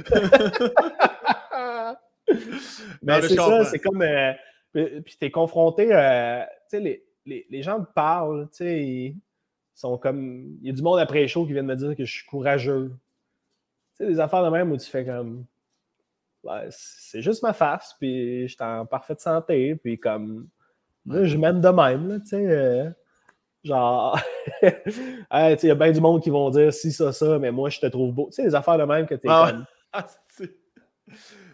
Mais c'est ça, c'est comme. Euh, puis t'es confronté. Euh, tu sais, les, les, les, gens te parlent, tu sais, ils sont comme. Il y a du monde après les shows qui viennent me dire que je suis courageux. Tu sais, des affaires de même où tu fais comme. c'est juste ma face, puis je suis en parfaite santé, puis comme. je m'aime de même, tu sais. Euh, Genre, il y a bien du monde qui vont dire si ça, ça, mais moi, je te trouve beau. Tu sais, les affaires de même que t'es ah, comme.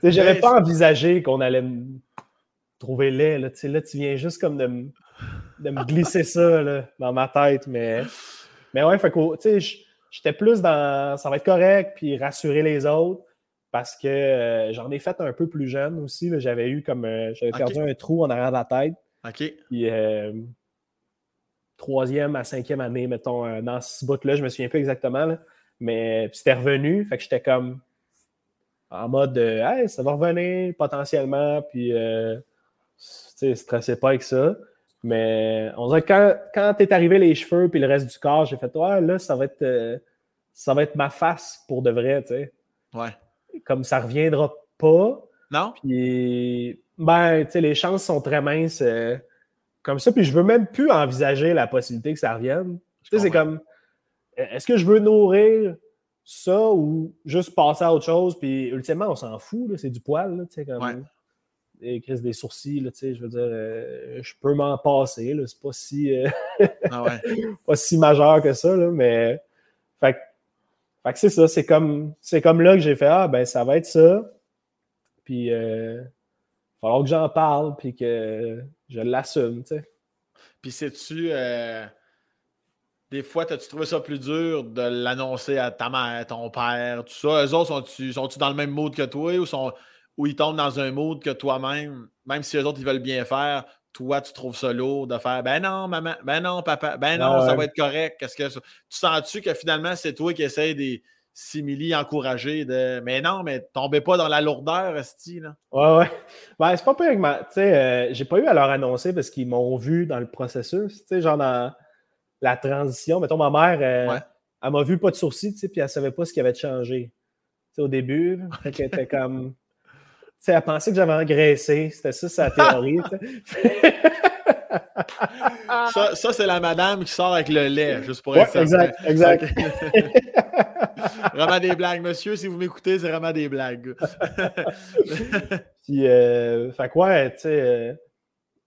J'avais pas envisagé qu'on allait me trouver laid. Là, là, tu viens juste comme de me, de me glisser ça là, dans ma tête. Mais, mais ouais, fait que, j'étais plus dans ça va être correct, puis rassurer les autres. Parce que euh, j'en ai fait un peu plus jeune aussi. J'avais eu comme. Euh, j'avais perdu un trou en arrière de la tête.
OK.
Puis, euh, troisième à cinquième année, mettons, dans ce bout-là, je me souviens plus exactement, mais c'était revenu, fait que j'étais comme en mode Hey, ça va revenir potentiellement, puis euh, tu sais, stressais pas avec ça. Mais on dirait que quand, quand t'es arrivé les cheveux puis le reste du corps, j'ai fait Ouais, là, ça va être euh, ça va être ma face pour de vrai, tu sais.
Ouais.
Comme ça reviendra pas.
Non?
Puis ben, tu sais, les chances sont très minces comme ça, puis je veux même plus envisager la possibilité que ça revienne. Tu sais, c'est comme, est-ce que je veux nourrir ça ou juste passer à autre chose, puis ultimement, on s'en fout, c'est du poil, tu sais, comme... des des sourcils, tu sais, je veux dire, euh, je peux m'en passer, là, c'est pas si... Euh,
ah ouais.
pas si majeur que ça, là, mais... Fait, fait que c'est ça, c'est comme, c'est comme là que j'ai fait, ah, ben, ça va être ça, puis... Euh, falloir que j'en parle, puis que je l'assume, tu sais.
Puis sais-tu, euh, des fois, as-tu trouvé ça plus dur de l'annoncer à ta mère, ton père, tout ça? Eux autres, sont-tu sont dans le même mood que toi ou, sont, ou ils tombent dans un mood que toi-même, même si eux autres, ils veulent bien faire, toi, tu trouves ça lourd de faire Ben non, maman, ben non, papa, ben non, ça va être correct. Qu'est-ce que Tu sens-tu que finalement, c'est toi qui essayes des simili encourager de Mais non, mais tombez pas dans la lourdeur, Esti, là.
Ouais, ouais. Ben, c'est pas pire que ma. Tu sais, euh, j'ai pas eu à leur annoncer parce qu'ils m'ont vu dans le processus. Tu sais, genre dans la transition. Mettons, ma mère, euh, elle m'a vu pas de sourcils, tu sais, puis elle savait pas ce qui avait changé. Tu sais, au début, elle était comme. Tu sais, elle pensait que j'avais engraissé. C'était ça, sa théorie.
ça, ça c'est la madame qui sort avec le lait, juste pour être
Exact, exact.
vraiment des blagues, monsieur. Si vous m'écoutez, c'est vraiment des blagues.
Puis, euh, fait quoi, tu sais, euh,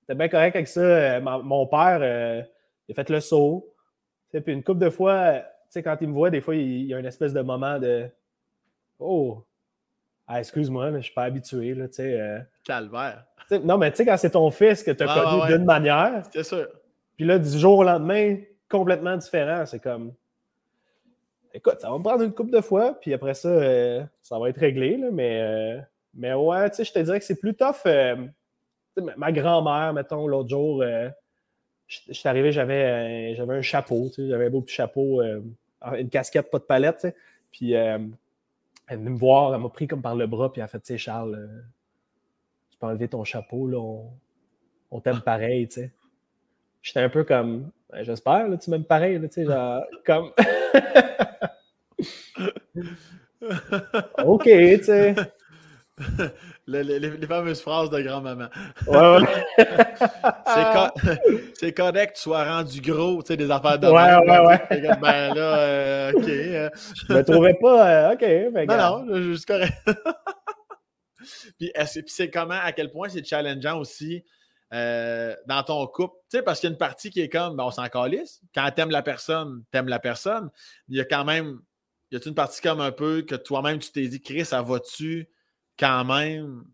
t'es bien correct avec ça. Euh, mon père, euh, il a fait le saut. Puis une couple de fois, tu sais, quand il me voit, des fois, il, y a une espèce de moment de Oh, ah, excuse-moi, mais je suis pas habitué, là, tu sais.
Calvaire.
non, mais tu sais, quand c'est ton fils que tu as connu d'une manière.
C'est sûr.
Puis là, du jour au lendemain, complètement différent. C'est comme. Écoute, ça va me prendre une couple de fois, puis après ça, euh, ça va être réglé, là, mais, euh, mais ouais, tu sais, je te dirais que c'est plus tough. Euh, ma grand-mère, mettons, l'autre jour, je suis arrivé, j'avais j'avais un chapeau, tu sais, j'avais un beau petit chapeau, une casquette, pas de palette, tu sais, puis elle est venue me voir, elle m'a pris comme par le bras, puis elle a fait, tu sais, Charles, tu peux enlever ton chapeau, là, on, on t'aime pareil, tu sais j'étais un peu comme, ben, j'espère, tu m'aimes pareil, tu sais, genre, comme. OK, tu sais.
les, fameuses phrases de grand-maman.
Ouais, ouais.
c'est correct que tu sois rendu gros, tu sais, des affaires de
Ouais, ouais, ouais.
Ben là, euh, OK. Euh.
Je me trouvais pas, euh, OK. Ben,
non, non, juste correct. puis c'est comment, à quel point c'est challengeant aussi euh, dans ton couple? Tu sais, parce qu'il y a une partie qui est comme, ben, on s'en calisse. Quand t'aimes la personne, t'aimes la personne. Il y a quand même, il y a une partie comme un peu que toi-même, tu t'es dit, Chris, ça va-tu? Quand même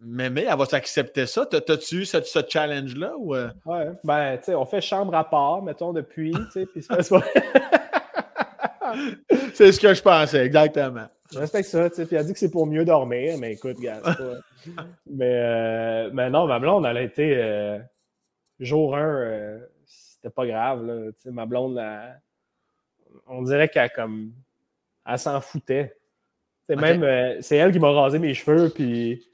mais, mais elle va s'accepter ça? T'as-tu eu ce, ce challenge-là? Ou...
Euh? Ouais, ben, tu sais, on fait chambre à part, mettons, depuis, tu sais, puis c'est
C'est ce que je pensais, exactement.
Je respecte ça, tu sais. Puis elle dit que c'est pour mieux dormir, mais écoute, gars, mais, euh, mais non, ma blonde, elle a été euh, jour 1, euh, c'était pas grave, là. Tu sais, ma blonde, on dirait qu'elle comme. Elle s'en foutait. C'est même, c'est elle qui m'a rasé mes cheveux, puis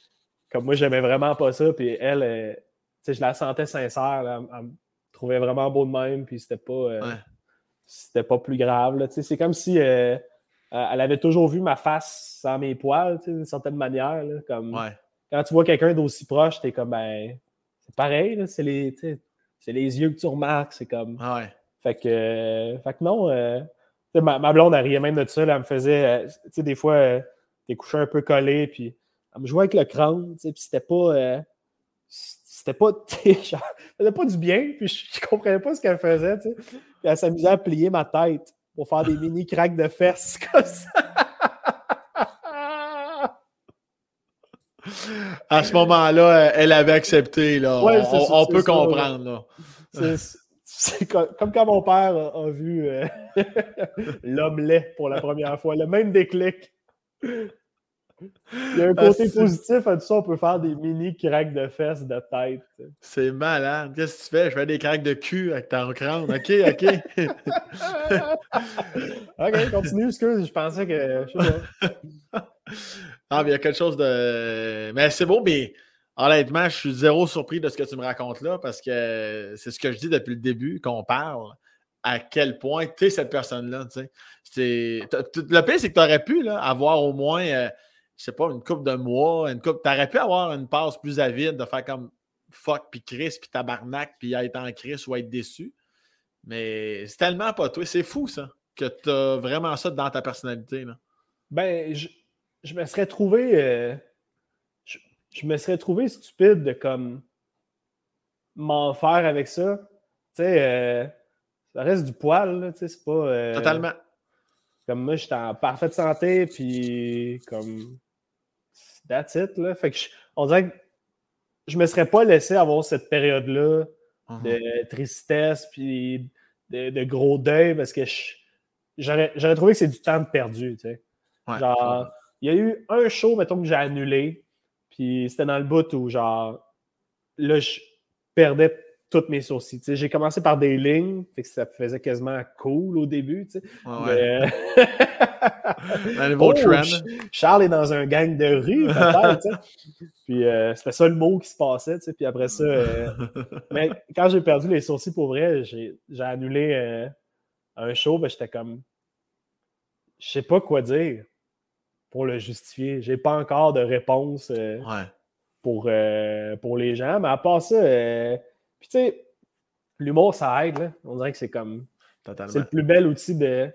comme moi, j'aimais vraiment pas ça, puis elle, tu sais, je la sentais sincère, elle, me trouvait vraiment beau de même, puis c'était pas c'était pas plus grave. C'est comme si euh, elle avait toujours vu ma face sans mes poils, d'une certaine manière. comme, Quand tu vois quelqu'un d'aussi proche, t'es comme, ben, c'est pareil, c'est les, les yeux que tu remarques. C'est comme.
Ah
fait, que, fait que non, euh, ma, ma, blonde, elle riait même de ça. elle me faisait, euh, tu sais, des fois, t'es couché un peu collé, puis elle me jouait avec le crâne, puis c'était pas c'était pas, faisait pas du bien, puis je, je comprenais pas ce qu'elle faisait, tu sais. Puis elle s'amusait à plier ma tête pour faire des mini craques de fesses comme ça.
À ce moment-là, elle avait accepté, là. on, peut comprendre,
là. C'est comme, quand mon père a, vu euh, l'homme pour la première fois, le même déclic. Il y a un ah, côté positif à tout ça, on peut faire des mini craques de fesses de tête.
C'est malade. Qu'est-ce que tu fais? Je fais des craques de cul avec ton crâne. OK, OK.
OK, continue, excuse, je pensais que.
ah, mais il y a quelque chose de. Mais c'est beau, mais honnêtement, je suis zéro surpris de ce que tu me racontes là parce que c'est ce que je dis depuis le début, qu'on parle à quel point tu es cette personne-là. Le pire, c'est que tu aurais pu avoir au moins. Euh, je sais pas, une coupe de mois, une coupe. T'aurais pu avoir une passe plus avide de faire comme fuck, puis Chris, puis tabarnak, puis être en Chris ou être déçu. Mais c'est tellement pas toi. C'est fou, ça, que tu as vraiment ça dans ta personnalité.
Ben, je, je me serais trouvé. Euh, je, me serais trouvé stupide de comme m'en faire avec ça. Tu sais, euh, ça reste du poil, tu sais, c'est pas. Euh,
Totalement.
Comme moi, j'étais en parfaite santé, puis comme That's it, là. Fait que on dirait que je me serais pas laissé avoir cette période-là
Mhm.
de tristesse puis de, de gros deuil parce que j'aurais j'aurais trouvé que c'est du temps perdu, tu sais.
Ouais,
Genre, il y a eu un show, mettons, que j'ai annulé, puis c'était dans le bout où, genre, là, je perdais toutes mes sourcils. J'ai commencé par des lignes, fait que ça faisait quasiment cool au début.
Ouais.
Mais- Oh. Ch- Charles est dans un gang de rue, peut-être. Puis euh, c'était ça le mot qui se passait. Puis après ça, euh, mais quand j'ai perdu les sourcils pour vrai, j'ai j'ai annulé euh, un show, ben j'étais comme, je sais pas quoi dire pour le justifier. J'ai pas encore de réponse euh,
Ouais.
pour, euh, pour les gens, mais à part ça, euh, puis tu sais, l'humour ça aide, là. On dirait que c'est comme, c'est le plus bel outil de,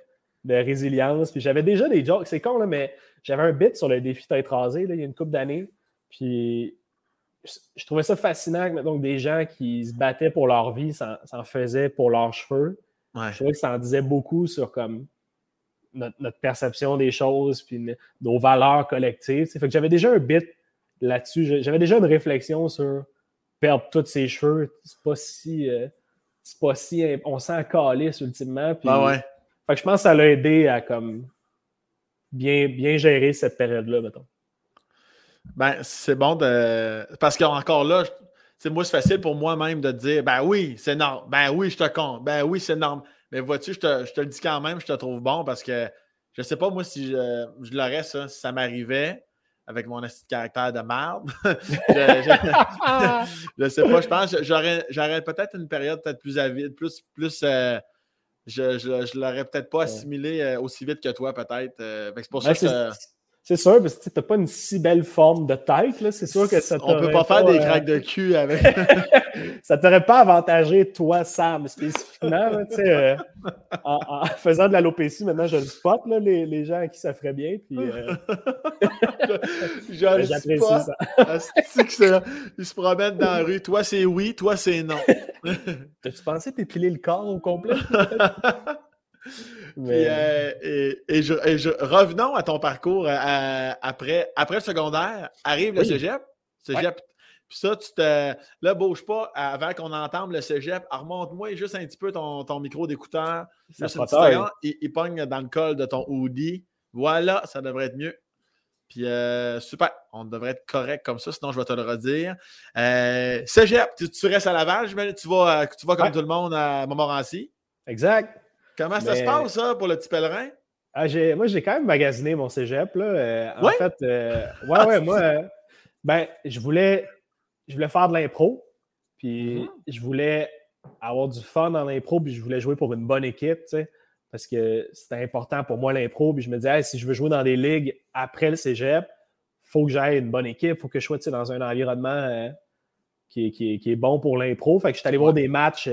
de résilience. Puis j'avais déjà des jokes, c'est con, là, mais j'avais un bit sur le défi tête rasée là, il y a une couple d'années. Puis je, trouvais ça fascinant que donc, des gens qui se battaient pour leur vie s'en s'en faisaient pour leurs cheveux.
Ouais.
Je trouvais que ça en disait beaucoup sur comme notre, notre perception des choses, puis nos valeurs collectives. Fait que j'avais déjà un bit là-dessus. J'avais déjà une réflexion sur perdre tous ses cheveux. C'est pas si. euh, c'est pas si. On s'en calisse ultimement. Puis,
Ah ouais.
Fait que je pense que ça l'a aidé à comme bien, bien gérer cette période-là, mettons.
Ben, c'est bon de. Parce qu'encore là, je- moi, c'est facile pour moi-même de dire Ben oui, c'est normal. Ben oui, je te compte. Ben oui, c'est normal. Mais vois-tu, je te, je te le dis quand même, je te trouve bon parce que je sais pas, moi, si je, je l'aurais, ça, si ça m'arrivait avec mon caractère de merde. je, je sais pas, je pense que j'aurais, j'aurais peut-être une période peut-être plus avide, plus. plus euh, je, je, l'aurais peut-être pas assimilé euh, aussi vite que toi, peut-être. Euh, c'est pour ça
Ouais,
que
c'est- sûr, parce que tu n'as pas une si belle forme de tête. là. C'est sûr que ça
on peut pas faire des
euh,
craques de cul avec.
ça t'aurait pas avantagé, toi, Sam, spécifiquement. là, euh, en, en faisant de l'alopécie, maintenant, je le spot, là, les, les gens à qui ça ferait bien. Puis, euh,
Je le
j'apprécie ça.
Ils se promènent dans la rue. Toi, c'est oui, toi, c'est non.
T'as-tu pensé t'épiler le corps au complet?
Puis, euh, et, et je- et je- revenons à ton parcours euh, à- après, après le secondaire. Arrive le cégep. Cégep. Puis ça, tu te. Là, bouge pas avant qu'on entende le cégep. Remonte-moi juste un petit peu ton, ton micro d'écouteur.
ça se.
Il, il pogne dans le col de ton hoodie. Voilà, ça devrait être mieux. Puis euh, super, on devrait être correct comme ça, sinon je vais te le redire. Euh, Cégep, tu, tu restes à Laval, que tu vas, tu vas comme
Ouais.
tout le monde à Montmorency?
Exact.
Comment ça se passe, ça, pour le petit pèlerin?
Ah, moi, j'ai quand même magasiné mon cégep. Là. Euh, en fait, euh, ouais, ouais, moi, euh, ben, je voulais, je voulais faire de l'impro. Puis
Mhm.
je voulais avoir du fun dans l'impro, puis je voulais jouer pour une bonne équipe, tu sais, parce que c'était important pour moi l'impro. Puis je me disais, Hey, si je veux jouer dans des ligues après le cégep, faut que j'aille une bonne équipe, faut que je sois dans un environnement qui, est, qui est- qui est bon pour l'impro. Fait que je suis allé voir des matchs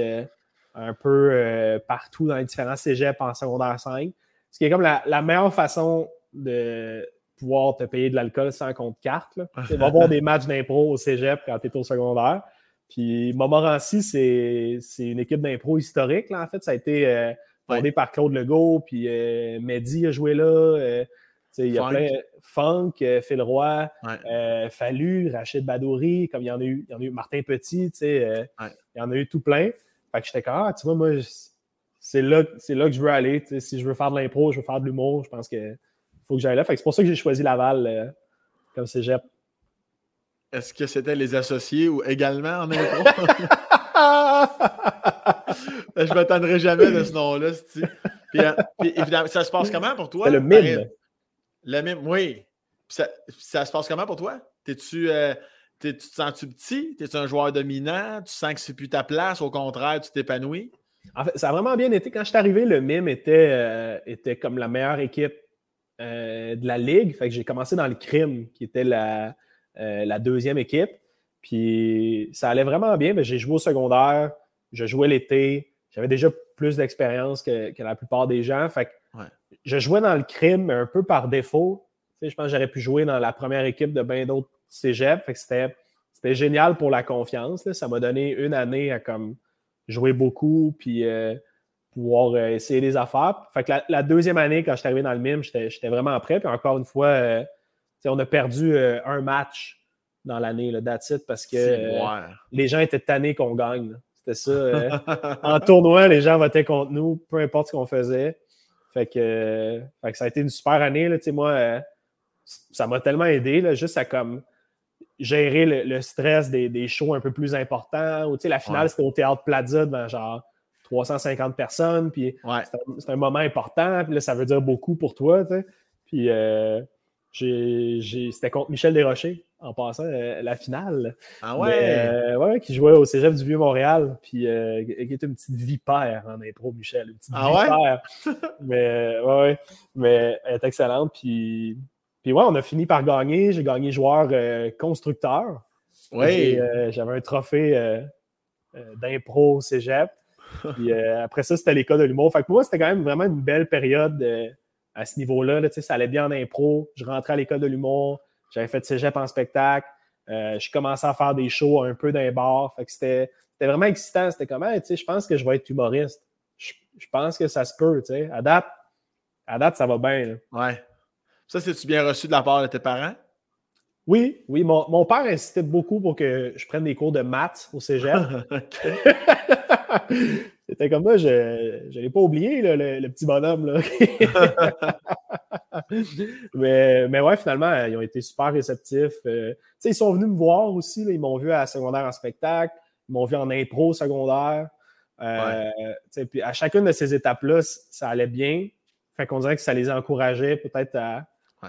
un peu euh, partout dans les différents cégeps en secondaire 5. Ce qui est comme la, la meilleure façon de pouvoir te payer de l'alcool sans compte carte. Tu sais, va voir des matchs d'impro au cégep quand tu es au secondaire. Puis Montmorency, c'est c'est une équipe d'impro historique. Là, en fait, ça a été euh, fondé par Claude Legault, puis euh, Mehdi a joué là. il y a
Funk.
plein Funk, Phil Roy,
Ouais.
euh, Fallu, Rachid Badouri, comme il y en a eu, il y en a eu Martin Petit, euh,
Ouais.
il y en a eu tout plein. Fait que j'étais comme, ah, tu vois, moi, c'est là, c'est là que je veux aller. Si je veux faire de l'impro, je veux faire de l'humour, je pense que faut que j'aille là. Fait que c'est pour ça que j'ai choisi Laval euh, comme cégep.
Est-ce que c'était les associés ou également en impro? je m'attendrai jamais de ce nom-là. Puis, euh, puis, évidemment, ça se passe comment pour toi?
Le mime.
Le mime, oui. Ça, ça se passe comment pour toi? T'es-tu, euh, tu te sens-tu petit? T'es-tu un joueur dominant? Tu sens que c'est plus ta place? Au contraire, tu t'épanouis?
En fait, ça a vraiment bien été. Quand je suis arrivé, le MIM était, euh, était comme la meilleure équipe euh, de la ligue. Fait que j'ai commencé dans le crime, qui était la, euh, la deuxième équipe. Puis ça allait vraiment bien. j'ai joué au secondaire, je jouais l'été. J'avais déjà plus d'expérience que, que la plupart des gens. Fait que
Ouais.
je jouais dans le crime, mais un peu par défaut. Tu sais, je pense que j'aurais pu jouer dans la première équipe de bien d'autres Fait que c'était, c'était génial pour la confiance. là. Ça m'a donné une année à comme jouer beaucoup, puis euh, pouvoir euh, essayer des affaires. Fait que la, la deuxième année, quand je suis arrivé dans le mime, j'étais j'étais vraiment prêt. Puis encore une fois, euh, on a perdu un match dans l'année, that's it, parce que les gens étaient tannés qu'on gagne. C'était ça. En tournoi, les gens votaient contre nous, peu importe ce qu'on faisait. Fait que, ça a été une super année. Là, moi, ça m'a tellement aidé, là, juste à comme gérer le, stress des, shows un peu plus importants. Ou, la finale, c'était au Théâtre Plaza devant genre 350 personnes. Puis c'est un, moment important. Puis là, ça veut dire beaucoup pour toi. Puis euh, c'était contre Michel Desrochers en passant euh, la finale.
Ah ouais?
Euh, ouais, qui jouait au Cégep du Vieux-Montréal. Puis qui était une petite vipère en impro, Michel. Une petite
ah
vipère. mais ouais, mais elle est excellente. Puis puis ouais, on a fini par gagner. J'ai gagné joueur euh, constructeur.
Oui.
Euh, j'avais un trophée euh, d'impro cégep. Puis après ça, c'était l'école de l'humour. Fait que pour moi, c'était quand même vraiment une belle période à ce niveau-là. Là, ça allait bien en impro. Je rentrais à l'école de l'humour. J'avais fait cégep en spectacle. je commençais à faire des shows un peu d'un bar. Fait que c'était, vraiment excitant. C'était comme, sais, je pense que je vais être humoriste. Je, pense que ça se peut. À date, à date, ça va bien.
Ouais. Ça, c'est-tu bien reçu de la part de tes parents?
Oui, oui. Mon, père insistait beaucoup pour que je prenne des cours de maths au cégep. C'était comme ça, je ne l'ai pas oublié, le, petit bonhomme. Là. mais, mais ouais, finalement, ils ont été super réceptifs. Euh, ils sont venus me voir aussi. ils m'ont vu à la secondaire en spectacle, ils m'ont vu en impro secondaire. Euh, puis à chacune de ces étapes-là, ça allait bien. Fait qu'on dirait que ça les a encouragés peut-être à,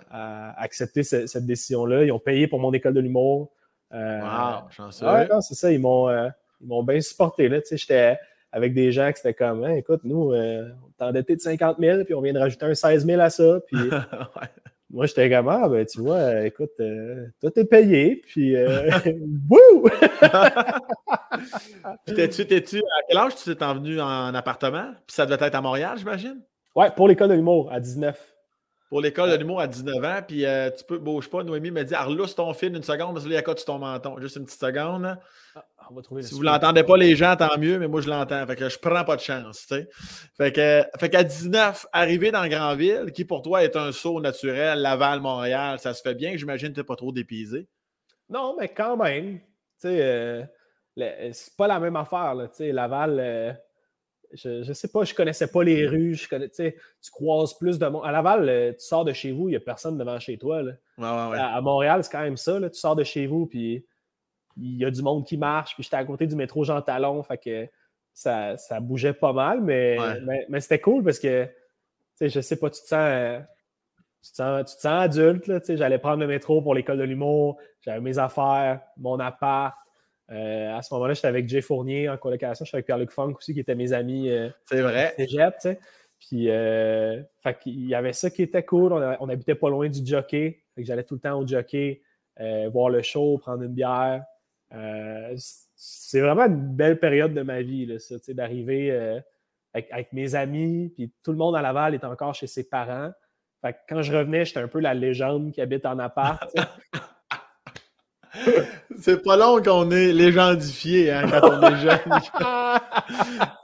à accepter cette décision-là. Ils ont payé pour mon école de l'humour.
Euh, wow, chanceux.
c'est ça. Ils m'ont euh, bien supporté. J'étais avec des gens qui étaient comme écoute, nous, euh, on est endetté de 50 000, puis on vient de rajouter un 16 000 à ça. Puis moi, j'étais comme ah, ben, tu vois, écoute, tout est payé, puis wouh!
t'es-tu, t'es-tu, à quel âge tu t'es venu en appartement? Puis ça devait être à Montréal, j'imagine?
Ouais, pour l'école de l'humour, à 19
pour l'école de l'humour à 19 ans. Puis euh, tu peux, bouge pas. Noémie me dit Arlousse ton film une seconde parce que là, il y a quoi sur ton menton. Juste une petite seconde. Ah, on va trouver si vous ne l'entendez pas, les gens, tant mieux, mais moi, je l'entends. Fait que je prends pas de chance. Tu sais. Fait que, fait qu'à 19, arriver dans Grandville, qui pour toi est un saut naturel, Laval, Montréal, ça se fait bien. J'imagine que tu n'es pas trop dépisé. Non,
mais quand même. Tu sais, euh, c'est pas la même affaire. Là, tu sais, Laval. Je, ne sais pas, je connaissais pas les rues. Je connais, tu croises plus de monde. À Laval, euh, tu sors de chez vous, il n'y a personne devant chez toi.
À,
Montréal, c'est quand même ça. tu sors de chez vous, puis il y a du monde qui marche. Puis j'étais à côté du métro Jean Talon, fait que ça, bougeait pas mal, mais, mais, c'était cool parce que je sais pas, tu te sens. Tu te sens, adulte, j'allais prendre le métro pour l'école de l'humour, j'avais mes affaires, mon appart, euh, à ce moment-là, j'étais avec Jay Fournier en colocation. J'étais avec Pierre-Luc Funk aussi, qui était mes amis.
Euh, c'est vrai.
Cégep, tu sais. Puis, euh, il y avait ça qui était cool. On, habitait pas loin du jockey. j'allais tout le temps au jockey, voir le show, prendre une bière. c'est vraiment une belle période de ma vie, là, ça, d'arriver avec, mes amis. Puis, tout le monde à Laval est encore chez ses parents. Fait quand je revenais, j'étais un peu la légende qui habite en appart.
C'est pas long qu'on est légendifié hein, quand on est jeune.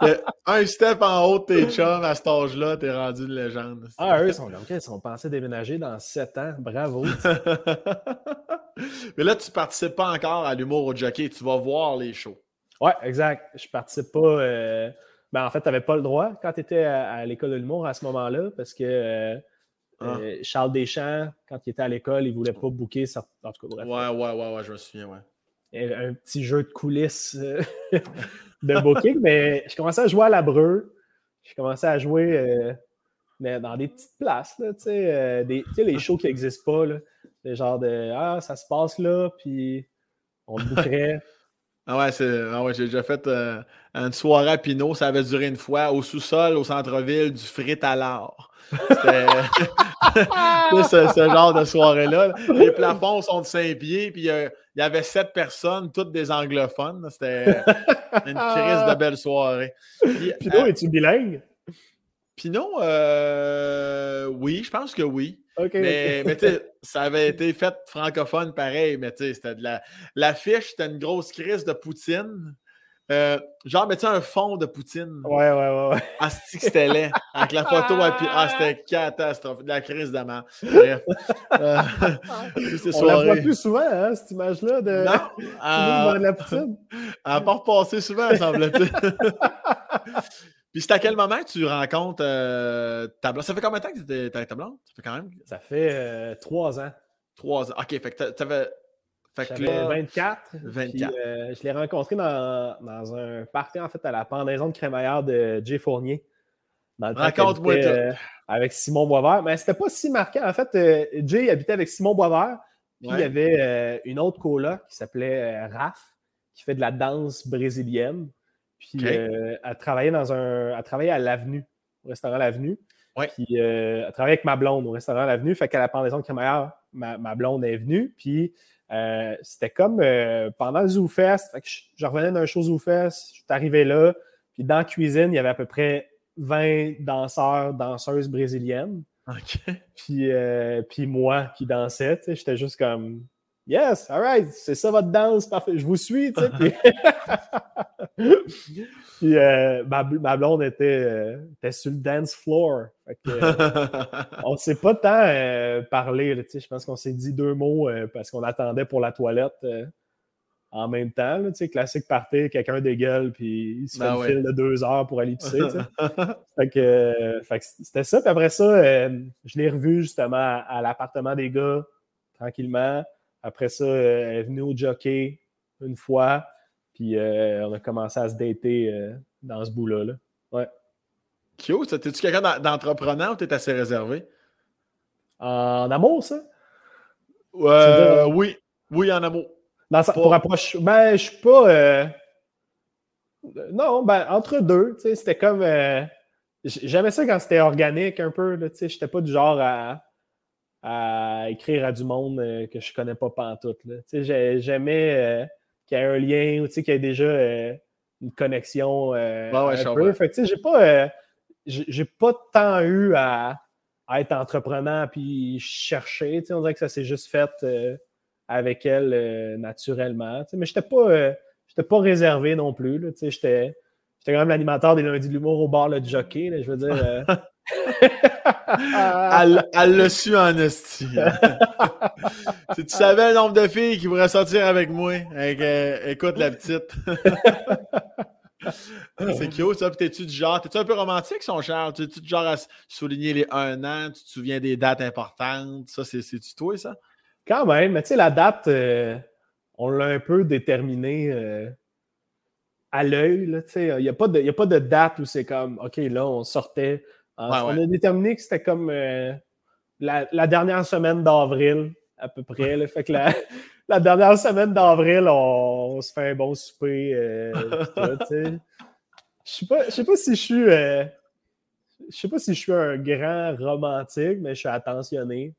un step en haut de tes chums à cet âge-là, t'es rendu une légende.
Ah, eux, ils sont comme, ils sont pensés déménager dans sept ans. Bravo.
Mais là, tu participes pas encore à l'humour au jockey. Tu vas voir les shows.
Ouais, exact. Je participe pas. Euh, ben, en fait, tu n'avais pas le droit quand tu étais à, l'école de l'humour à ce moment-là parce que. Euh, ah. Euh, Charles Deschamps, quand il était à l'école, il ne voulait pas booker. Ça... En tout cas,
bref. Ouais, ouais, ouais, ouais, je me souviens, ouais.
Un petit jeu de coulisses euh, de booking, mais je commençais à jouer à la breu. Je commençais à jouer euh, dans des petites places, tu sais, les shows qui n'existent pas. Là, le genre de Ah, ça se passe là, puis on le bookerait.
Ah ouais, ah ouais j'ai déjà fait une soirée à Pinot, ça avait duré une fois, au sous-sol, au centre-ville, du frit à l'art. C'était ce, genre de soirée-là. Les plafonds sont de 5 pieds, puis euh, il y avait sept personnes, toutes des anglophones. C'était une crise de belle soirée.
Pinot, euh, es-tu bilingue?
Pinot, euh, oui, je pense que oui. mais, mais ça avait été fait francophone pareil, mais c'était de la. L'affiche, c'était une grosse crise de Poutine. Euh, genre, mais tu un fond de Poutine?
Ouais, ouais, ouais. ouais.
Ah, que c'était laid? Avec la photo, puis ah, c'était catastrophe. De la crise de main. Bref. Euh,
On la voit plus souvent, hein, cette image-là de. Non.
Euh, de la Poutine. Elle n'a pas repassé souvent, semble-t-il. Puis c'est à quel moment que tu rencontres euh, ta blonde? Ça fait combien de temps que tu étais avec ta blonde? Ça fait quand même?
Ça fait euh, trois ans.
Trois ans. OK, fait que tu avais.
J'avais 24.
24.
Euh, je l'ai rencontré dans, dans, un party, en fait, à la pendaison de crémaillère de Jay Fournier.
Raconte-moi euh,
Avec Simon Boisvert. Mais c'était pas si marquant. En fait, Jay habitait avec Simon Boisvert. Puis il y avait une autre coloc qui s'appelait Raph, qui fait de la danse brésilienne. Puis euh, elle travaillait dans un. Elle travaillait à l'Avenue, au restaurant L'Avenue. Puis euh, elle travaillait avec ma blonde au restaurant L'Avenue. Fait qu'à la pendaison de crémaillère, ma, ma, blonde est venue. Puis euh, c'était comme pendant le Zoo Fest. Fait que je, revenais d'un show Zoo Fest. Je suis arrivé là. Puis dans la cuisine, il y avait à peu près 20 danseurs, danseuses brésiliennes. Puis, puis moi qui dansais. J'étais juste comme Yes, all right, c'est ça votre danse, parfait. Je vous suis, tu sais. Puis, euh, ma, blonde était, euh, était, sur le dance floor. Euh, on ne s'est pas tant parlé, tu sais. Je pense qu'on s'est dit deux mots parce qu'on attendait pour la toilette en même temps. Tu sais, classique party, quelqu'un dégueule, puis il se fait ben un fil de deux heures pour aller pisser. fait que, c'était ça. Puis après ça, je l'ai revu justement à l'appartement des gars, tranquillement. Après ça, euh, elle est venue au jockey une fois, puis euh, on a commencé à se dater euh, dans ce bout-là. Là. Ouais.
Cute, t'es-tu quelqu'un d'entrepreneur ou t'es assez réservé?
En amour, ça?
oui, oui, en amour.
Pour approcher. Ben, je suis pas. Non, ben, entre deux, tu sais, c'était comme. J'aimais ça quand c'était organique un peu, tu sais, j'étais pas du genre à à écrire à du monde euh, que je connais pas pantoute. J'aimais euh, qu'il y ait un lien ou qu'il y ait déjà euh, une connexion un peu. j'ai pas, j'ai pas tant eu à, être entrepreneur puis chercher. On dirait que ça s'est juste fait avec elle naturellement. Mais j'étais pas, j'étais pas réservé non plus. J'étais quand même l'animateur des lundis de l'humour au bar le jockey. je veux dire.
elle l'a su en esti. si tu savais le nombre de filles qui voudraient sortir avec moi, euh, écoute la petite. C'est cute, ça. t'es-tu du genre, t'es-tu un peu romantique, son cher? T'es-tu du genre à souligner les un an? Tu te souviens des dates importantes? Ça, c'est-tu toi, ça?
Quand même, mais tu sais, la date, euh, on l'a un peu déterminée euh, à l'œil. Il n'y a, pas de, a pas de date où c'est comme, OK, là, on sortait on a déterminé que c'était comme euh, la, dernière semaine d'avril, à peu près. Fait que la, dernière semaine d'avril, on, se fait un bon souper. Euh, je sais pas, sais pas si je suis. Euh, je sais pas si je suis un grand romantique, mais je suis attentionné.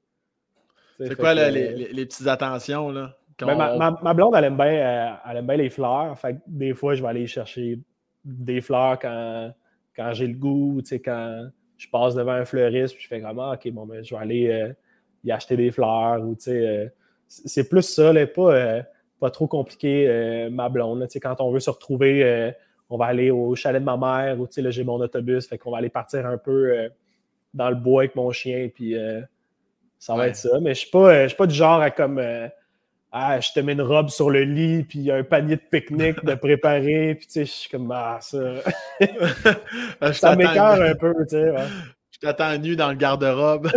C'est quoi les, petites attentions là?
Ben, ma, blonde, elle aime, bien, elle aime bien les fleurs. Fait des fois, je vais aller chercher des fleurs quand, quand j'ai le goût, quand, je passe devant un fleuriste, puis je fais comme ah, OK, bon, ben, je vais aller euh, y acheter des fleurs. Ou, euh, c'est plus ça, pas, euh, pas trop compliqué, ma blonde. quand on veut se retrouver, on va aller au chalet de ma mère, ou là, j'ai mon autobus, fait qu'on va aller partir un peu dans le bois avec mon chien, puis ça va être ça. Mais je suis pas, suis pas du genre à comme ah, je te mets une robe sur le lit, puis il y a un panier de pique-nique de préparer, puis tu sais, je suis comme, ah, ça. ça m'écœure un peu, tu sais.
Je t'attends nu dans le garde-robe.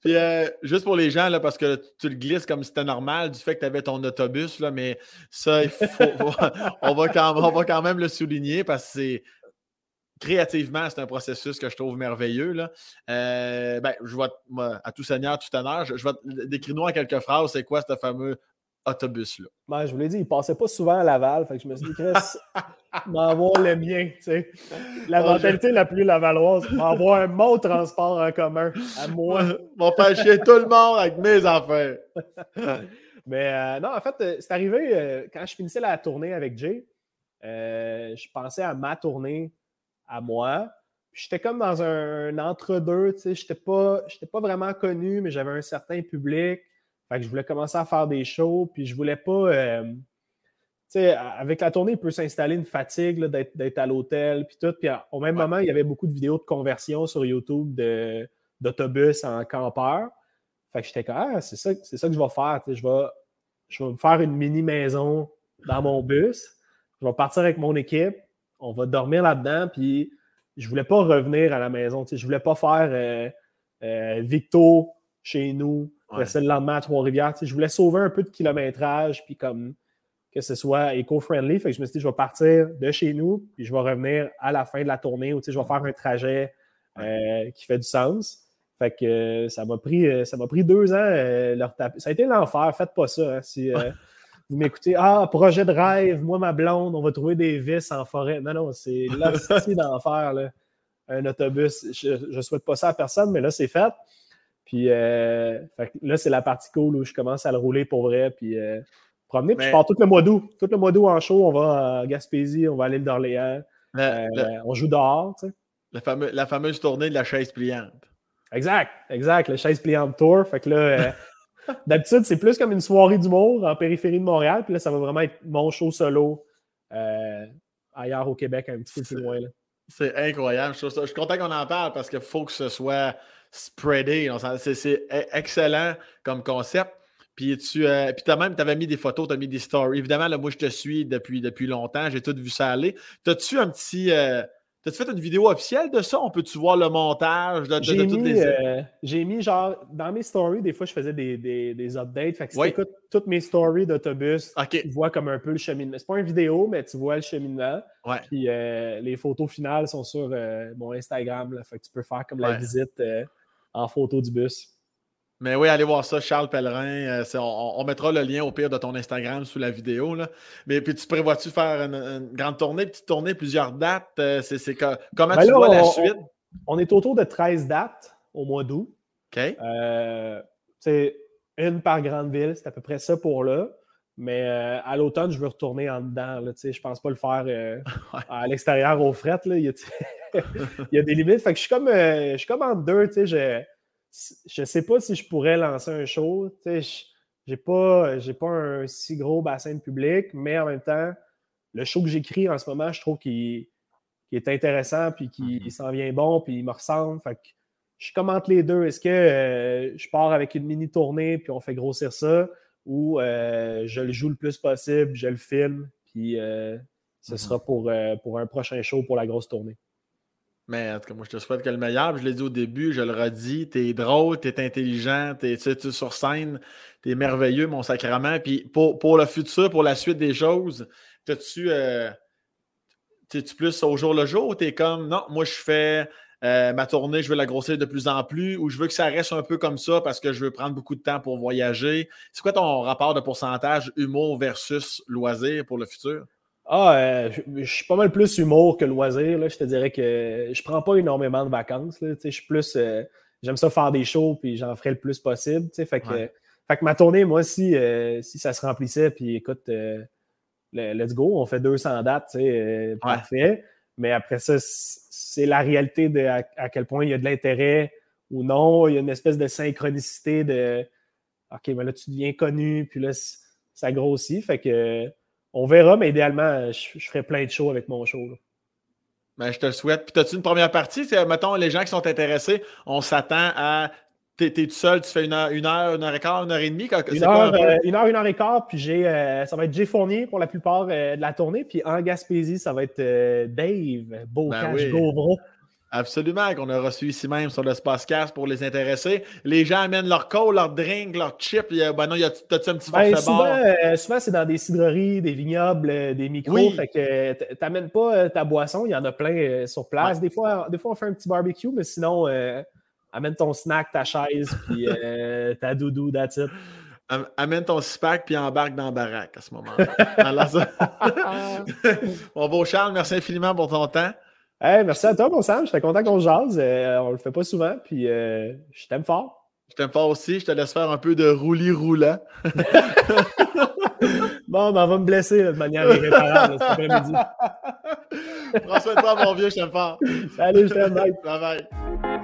puis euh, juste pour les gens, là, parce que tu le glisses comme si c'était normal du fait que tu avais ton autobus, là, mais ça, il faut, on, va quand, on va quand même le souligner parce que c'est créativement, c'est un processus que je trouve merveilleux. Là. Euh, ben, je vois à tout seigneur, tout honneur, je, je vais décrire-nous en quelques phrases, c'est quoi ce fameux autobus-là?
Ben, je vous l'ai dit, il passait pas souvent à Laval, fait que je me suis dit, Chris, m'envoie le mien, tu sais. La mentalité la plus lavalloise, m'envoie un mot transport en commun à moi.
Mon faire chier tout le monde avec mes affaires.
Mais euh, non, en fait, euh, c'est arrivé quand je finissais la tournée avec Jay. je pensais à ma tournée à moi. J'étais comme dans un, entre-deux, tu sais, j'étais pas, pas vraiment connu, mais j'avais un certain public. Fait que je voulais commencer à faire des shows, puis je voulais pas. Euh, sais, avec la tournée, il peut s'installer une fatigue d'être à l'hôtel, puis tout. Puis au même moment, il y avait beaucoup de vidéos de conversion sur YouTube d'autobus en campeur. Fait que j'étais comme, ah, c'est ça, ça que je vais faire. Je vais, je vais me faire une mini maison dans mon bus. Je vais partir avec mon équipe. On va dormir là-dedans. Puis je voulais pas revenir à la maison. Je voulais pas faire euh, euh, Victo chez nous, rester le lendemain à Trois-Rivières. Je voulais sauver un peu de kilométrage. Puis comme que ce soit éco-friendly. Fait que je me suis dit, je vais partir de chez nous, puis je vais revenir à la fin de la tournée où je vais faire un trajet euh, qui fait du sens. Fait que ça m'a pris, ça m'a pris deux ans leur taper. Ça a été l'enfer, faites pas ça. Hein, si vous m'écoutez, ah, projet de rêve, moi, ma blonde, on va trouver des vis en forêt. Non, non, c'est l'hostie d'enfer, un autobus. Je ne souhaite pas ça à personne, mais là, c'est fait. Puis là, c'est la partie cool où je commence à le rouler pour vrai. Puis promener. Puis je pars tout le mois d'août. Tout le mois d'août en show, on va à Gaspésie, on va à l'île d'Orléans. Euh, on joue dehors, tu sais.
La, la, fameuse tournée de la chaise pliante.
Exact, exact. La chaise pliante tour. Fait que là, euh, d'habitude, c'est plus comme une soirée d'humour en périphérie de Montréal. Puis là, ça va vraiment être mon show solo euh, ailleurs au Québec, un petit peu plus loin.
C'est incroyable. Je, suis content qu'on en parle parce qu'il faut que ce soit spreadé. C'est excellent comme concept. Puis tu euh, puis as même, tu avais mis des photos, tu as mis des stories. Évidemment, là, moi, je te suis depuis, depuis longtemps. J'ai tout vu ça aller. T'as-tu un petit. Euh, T'as-tu fait une vidéo officielle de ça? On peut-tu voir le montage de,
de, toutes les... Euh, j'ai mis genre dans mes stories, des fois je faisais des, des, des updates. Fait que si tu écoutes toutes mes stories d'autobus, tu vois comme un peu le cheminement. C'est pas une vidéo, mais tu vois le cheminement.
Ouais.
Puis les photos finales sont sur mon Instagram. Là, fait que tu peux faire comme la visite en photo du bus.
Mais oui, allez voir ça, Charles Pellerin. Euh, on, mettra le lien au pire de ton Instagram sous la vidéo. Là. Mais puis tu prévois-tu faire une, grande tournée, petite tournée, plusieurs dates? Euh, c'est, comment ben tu vois la suite?
On, est autour de 13 dates au mois d'août.
OK.
Euh, c'est une par grande ville, c'est à peu près ça pour là. Mais à l'automne, je veux retourner en dedans. Là, je pense pas le faire à l'extérieur aux frettes. Là. Il, y a, il, y a, des limites. Fait que je suis comme, je suis comme en deux. Je, je ne sais pas si je pourrais lancer un show. Je n'ai pas, pas un si gros bassin de public, mais en même temps, le show que j'écris en ce moment, je trouve qu'il est intéressant, puis qu'il mm-hmm. s'en vient bon, puis il me ressemble. Fait que je commente les deux. Est-ce que euh, je pars avec une mini tournée, puis on fait grossir ça, ou euh, je le joue le plus possible, je le filme, puis euh, ce mm-hmm. sera pour, pour un prochain show pour la grosse tournée.
Mais en tout cas, moi, je te souhaite que le meilleur. je l'ai dit au début, je le redis, t'es drôle, t'es intelligent, t'es es, sur scène, t'es merveilleux, mon sacrement. Puis pour, le futur, pour la suite des choses, t'as-tu. Euh, T'es-tu plus au jour le jour ou t'es comme non, moi je fais euh, ma tournée, je veux la grossir de plus en plus ou je veux que ça reste un peu comme ça parce que je veux prendre beaucoup de temps pour voyager? C'est quoi ton rapport de pourcentage humour versus loisir pour le futur?
Ah, euh, je, suis pas mal plus humour que loisir. Là. Je te dirais que je prends pas énormément de vacances. Là. Je suis plus. Euh, j'aime ça faire des shows, puis j'en ferai le plus possible. Fait que, fait que ma tournée, moi, si, euh, si ça se remplissait, puis écoute, let's go, on fait 200 dates, parfait. Mais après ça, c'est la réalité de à, quel point il y a de l'intérêt ou non. Il y a une espèce de synchronicité de OK, mais là, tu deviens connu, puis là, ça grossit. Fait que on verra, mais idéalement, je, ferai plein de shows avec mon show.
Ben, je te le souhaite. Puis, as-tu une première partie? Mettons, les gens qui sont intéressés, on s'attend à. T'es es tout seul, tu fais une heure, une heure, une heure et quart, une heure et demie?
Une heure, euh, une heure, une heure et quart, puis j'ai, euh, ça va être Jay Fournier pour la plupart euh, de la tournée, puis en Gaspésie, ça va être Dave, Beau ben Cash,
Absolument, qu'on a reçu ici même sur le Spacecast pour les intéresser. Les gens amènent leur coke, leur drink, leur chip. Ben non, t'as-tu un petit ben,
souvent, euh, souvent, c'est dans des cidreries, des vignobles, euh, des micros. Fait que t'amènes pas euh, ta boisson, il y en a plein sur place. Des, fois, des fois, on fait un petit barbecue, mais sinon, amène ton snack, ta chaise, puis ta doudou, that's it.
Amène ton six-pack puis embarque dans la baraque à ce moment-là. Mon beau Charles, merci infiniment pour ton temps
merci à toi, mon Sam. J'étais content qu'on jase. Euh, on le fait pas souvent. Puis euh, je t'aime fort.
Je t'aime fort aussi. Je te laisse faire un peu de roulis-roulant.
bon, ben, on va me blesser de manière irréparable cet après-midi.
Prends soin de toi, mon vieux. Je t'aime fort.
Salut, je t'aime.
Bye bye.